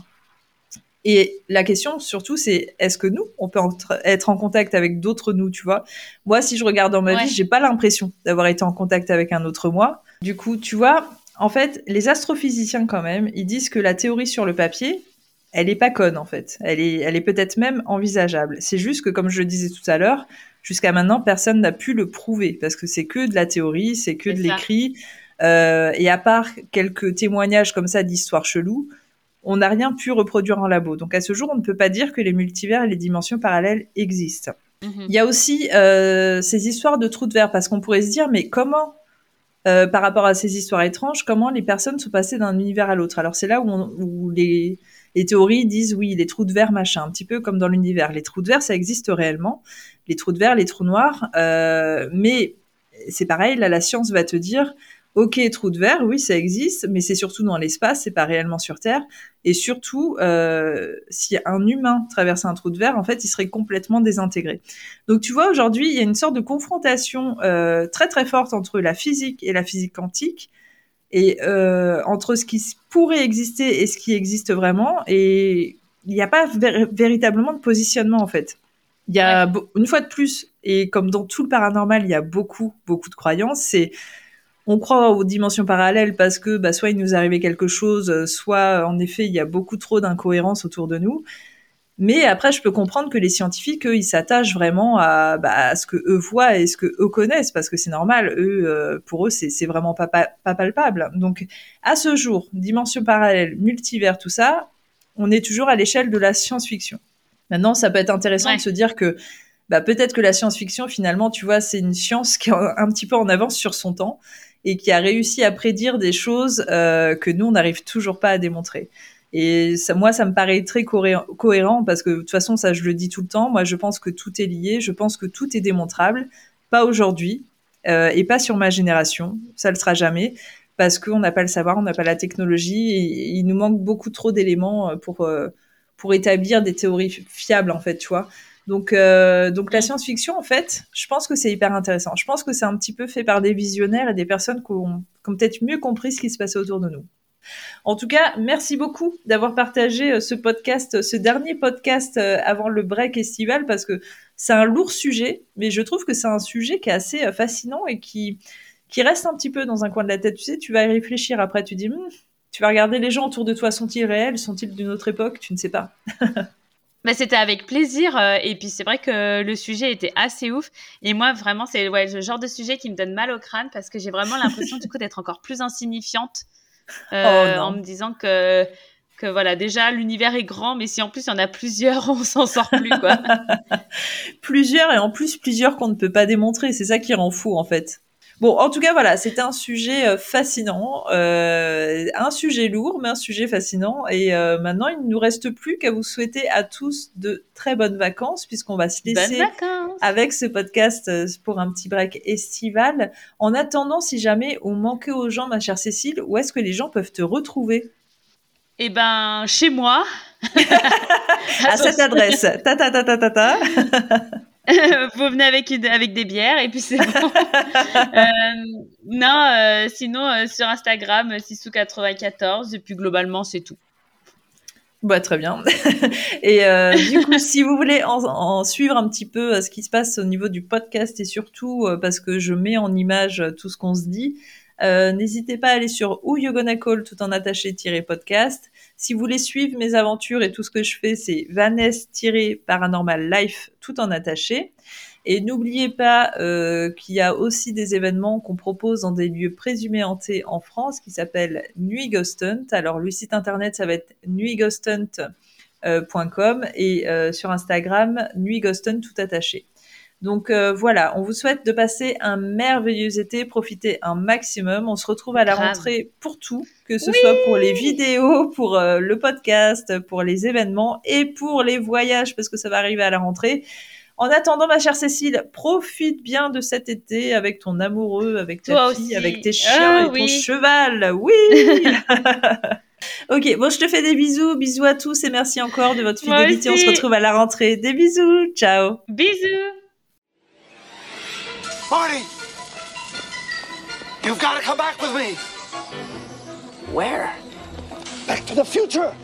Et la question surtout, c'est est-ce que nous, on peut être en contact avec d'autres nous, tu vois? Moi, si je regarde dans ma vie, j'ai pas l'impression d'avoir été en contact avec un autre moi. Du coup, tu vois, en fait, les astrophysiciens quand même, ils disent que la théorie sur le papier, elle est pas conne en fait. Elle est, elle est peut-être même envisageable. C'est juste que, comme je le disais tout à l'heure, jusqu'à maintenant, personne n'a pu le prouver parce que c'est que de la théorie, c'est que de l'écrit. Euh, et à part quelques témoignages comme ça d'histoires cheloues, on n'a rien pu reproduire en labo. Donc à ce jour, on ne peut pas dire que les multivers et les dimensions parallèles existent. Mhm. Il y a aussi euh, ces histoires de trous de verre parce qu'on pourrait se dire mais comment euh, par rapport à ces histoires étranges, comment les personnes sont passées d'un univers à l'autre? Alors c'est là où, les, théories disent oui, les trous de verre, machin, un petit peu comme dans l'univers. Les trous de verre, ça existe réellement. Les trous de verre, les trous noirs, euh, mais c'est pareil, là la science va te dire Ok, trou de verre, oui, ça existe, mais c'est surtout dans l'espace, c'est pas réellement sur Terre. Et surtout, euh, si un humain traversait un trou de verre, en fait, il serait complètement désintégré. Donc, tu vois, aujourd'hui, il y a une sorte de confrontation euh, très très forte entre la physique et la physique quantique, et euh, entre ce qui pourrait exister et ce qui existe vraiment. Et il n'y a pas véritablement de positionnement, en fait. Il y a une fois de plus, et comme dans tout le paranormal, il y a beaucoup beaucoup de croyances. C'est on croit aux dimensions parallèles parce que bah, soit il nous arrivait quelque chose, euh, soit en effet il y a beaucoup trop d'incohérences autour de nous. Mais après, je peux comprendre que les scientifiques, eux, ils s'attachent vraiment à, bah, ce que eux voient et ce que eux connaissent, parce que c'est normal. Eux, euh, pour eux, c'est vraiment pas, pas, palpable. Donc, à ce jour, dimensions parallèles, multivers, tout ça, on est toujours à l'échelle de la science-fiction. Maintenant, ça peut être intéressant de se dire que bah, peut-être que la science-fiction, finalement, tu vois, c'est une science qui est un petit peu en avance sur son temps et qui a réussi à prédire des choses euh, que nous, on n'arrive toujours pas à démontrer. Et ça, moi, ça me paraît très cohérent parce que de toute façon, ça, je le dis tout le temps. Moi, je pense que tout est lié. Je pense que tout est démontrable. Pas aujourd'hui euh, et pas sur ma génération. Ça le sera jamais parce qu'on n'a pas le savoir, on n'a pas la technologie. Et, il nous manque beaucoup trop d'éléments pour euh, pour établir des théories fiables, en fait, tu vois. Donc, euh, donc la science-fiction, en fait, je pense que c'est hyper intéressant. Je pense que c'est un petit peu fait par des visionnaires et des personnes qui ont, peut-être mieux compris ce qui se passait autour de nous. En tout cas, merci beaucoup d'avoir partagé euh, ce podcast, ce dernier podcast euh, avant le break estival, parce que c'est un lourd sujet, mais je trouve que c'est un sujet qui est assez fascinant et qui, qui reste un petit peu dans un coin de la tête. Tu sais, tu vas y réfléchir après, tu dis, hmm, tu vas regarder les gens autour de toi, sont-ils réels, sont-ils d'une autre époque Tu ne sais pas. [LAUGHS] Bah, c'était avec plaisir. Euh, et puis, c'est vrai que le sujet était assez ouf. Et moi, vraiment, c'est ouais, le genre de sujet qui me donne mal au crâne parce que j'ai vraiment l'impression, du coup, d'être encore plus insignifiante euh, oh en me disant que que voilà, déjà l'univers est grand, mais si en plus il y en a plusieurs, [LAUGHS] on s'en sort plus quoi. [LAUGHS] plusieurs et en plus plusieurs qu'on ne peut pas démontrer, c'est ça qui rend fou en fait. Bon, en tout cas, voilà, c'était un sujet euh, fascinant, euh, un sujet lourd, mais un sujet fascinant. Et euh, maintenant, il ne nous reste plus qu'à vous souhaiter à tous de très bonnes vacances, puisqu'on va se laisser avec ce podcast pour un petit break estival. En attendant, si jamais on manquait aux gens, ma chère Cécile, où est-ce que les gens peuvent te retrouver? Eh ben, chez moi. [LAUGHS] à cette adresse. Ta ta ta ta ta ta. [LAUGHS] [LAUGHS] vous venez avec, avec des bières et puis c'est bon. [LAUGHS] euh, non, euh, sinon euh, sur Instagram, Sissou94 et puis globalement c'est tout. Bah, très bien. [LAUGHS] et du coup, si vous voulez en, en, suivre un petit peu ce qui se passe au niveau du podcast et surtout parce que je mets en image tout ce qu'on se dit, n'hésitez pas à aller sur Who You Gonna Call tout en attaché-podcast. Si vous voulez suivre mes aventures et tout ce que je fais, c'est Vanessa-Paranormal Life tout en attaché. Et n'oubliez pas euh, qu'il y a aussi des événements qu'on propose dans des lieux présumés hantés en France qui s'appellent Nuit Ghost Hunt. Alors le site internet ça va être nuitghosthunt.com et euh, sur Instagram Nuit Ghost Hunt tout attaché. Donc euh, voilà, on vous souhaite de passer un merveilleux été, profiter un maximum. On se retrouve à la rentrée pour tout, que ce soit pour les vidéos, pour euh, le podcast, pour les événements et pour les voyages, parce que ça va arriver à la rentrée. En attendant, ma chère Cécile, profite bien de cet été avec ton amoureux, avec ta fille, avec tes chiens ah et ton cheval. Oui. [LAUGHS] ok, bon, je te fais des bisous, bisous à tous et merci encore de votre fidélité. On se retrouve à la rentrée. Des bisous, ciao. Bisous. Marty! You've got to come back with me! Where? Back to the future!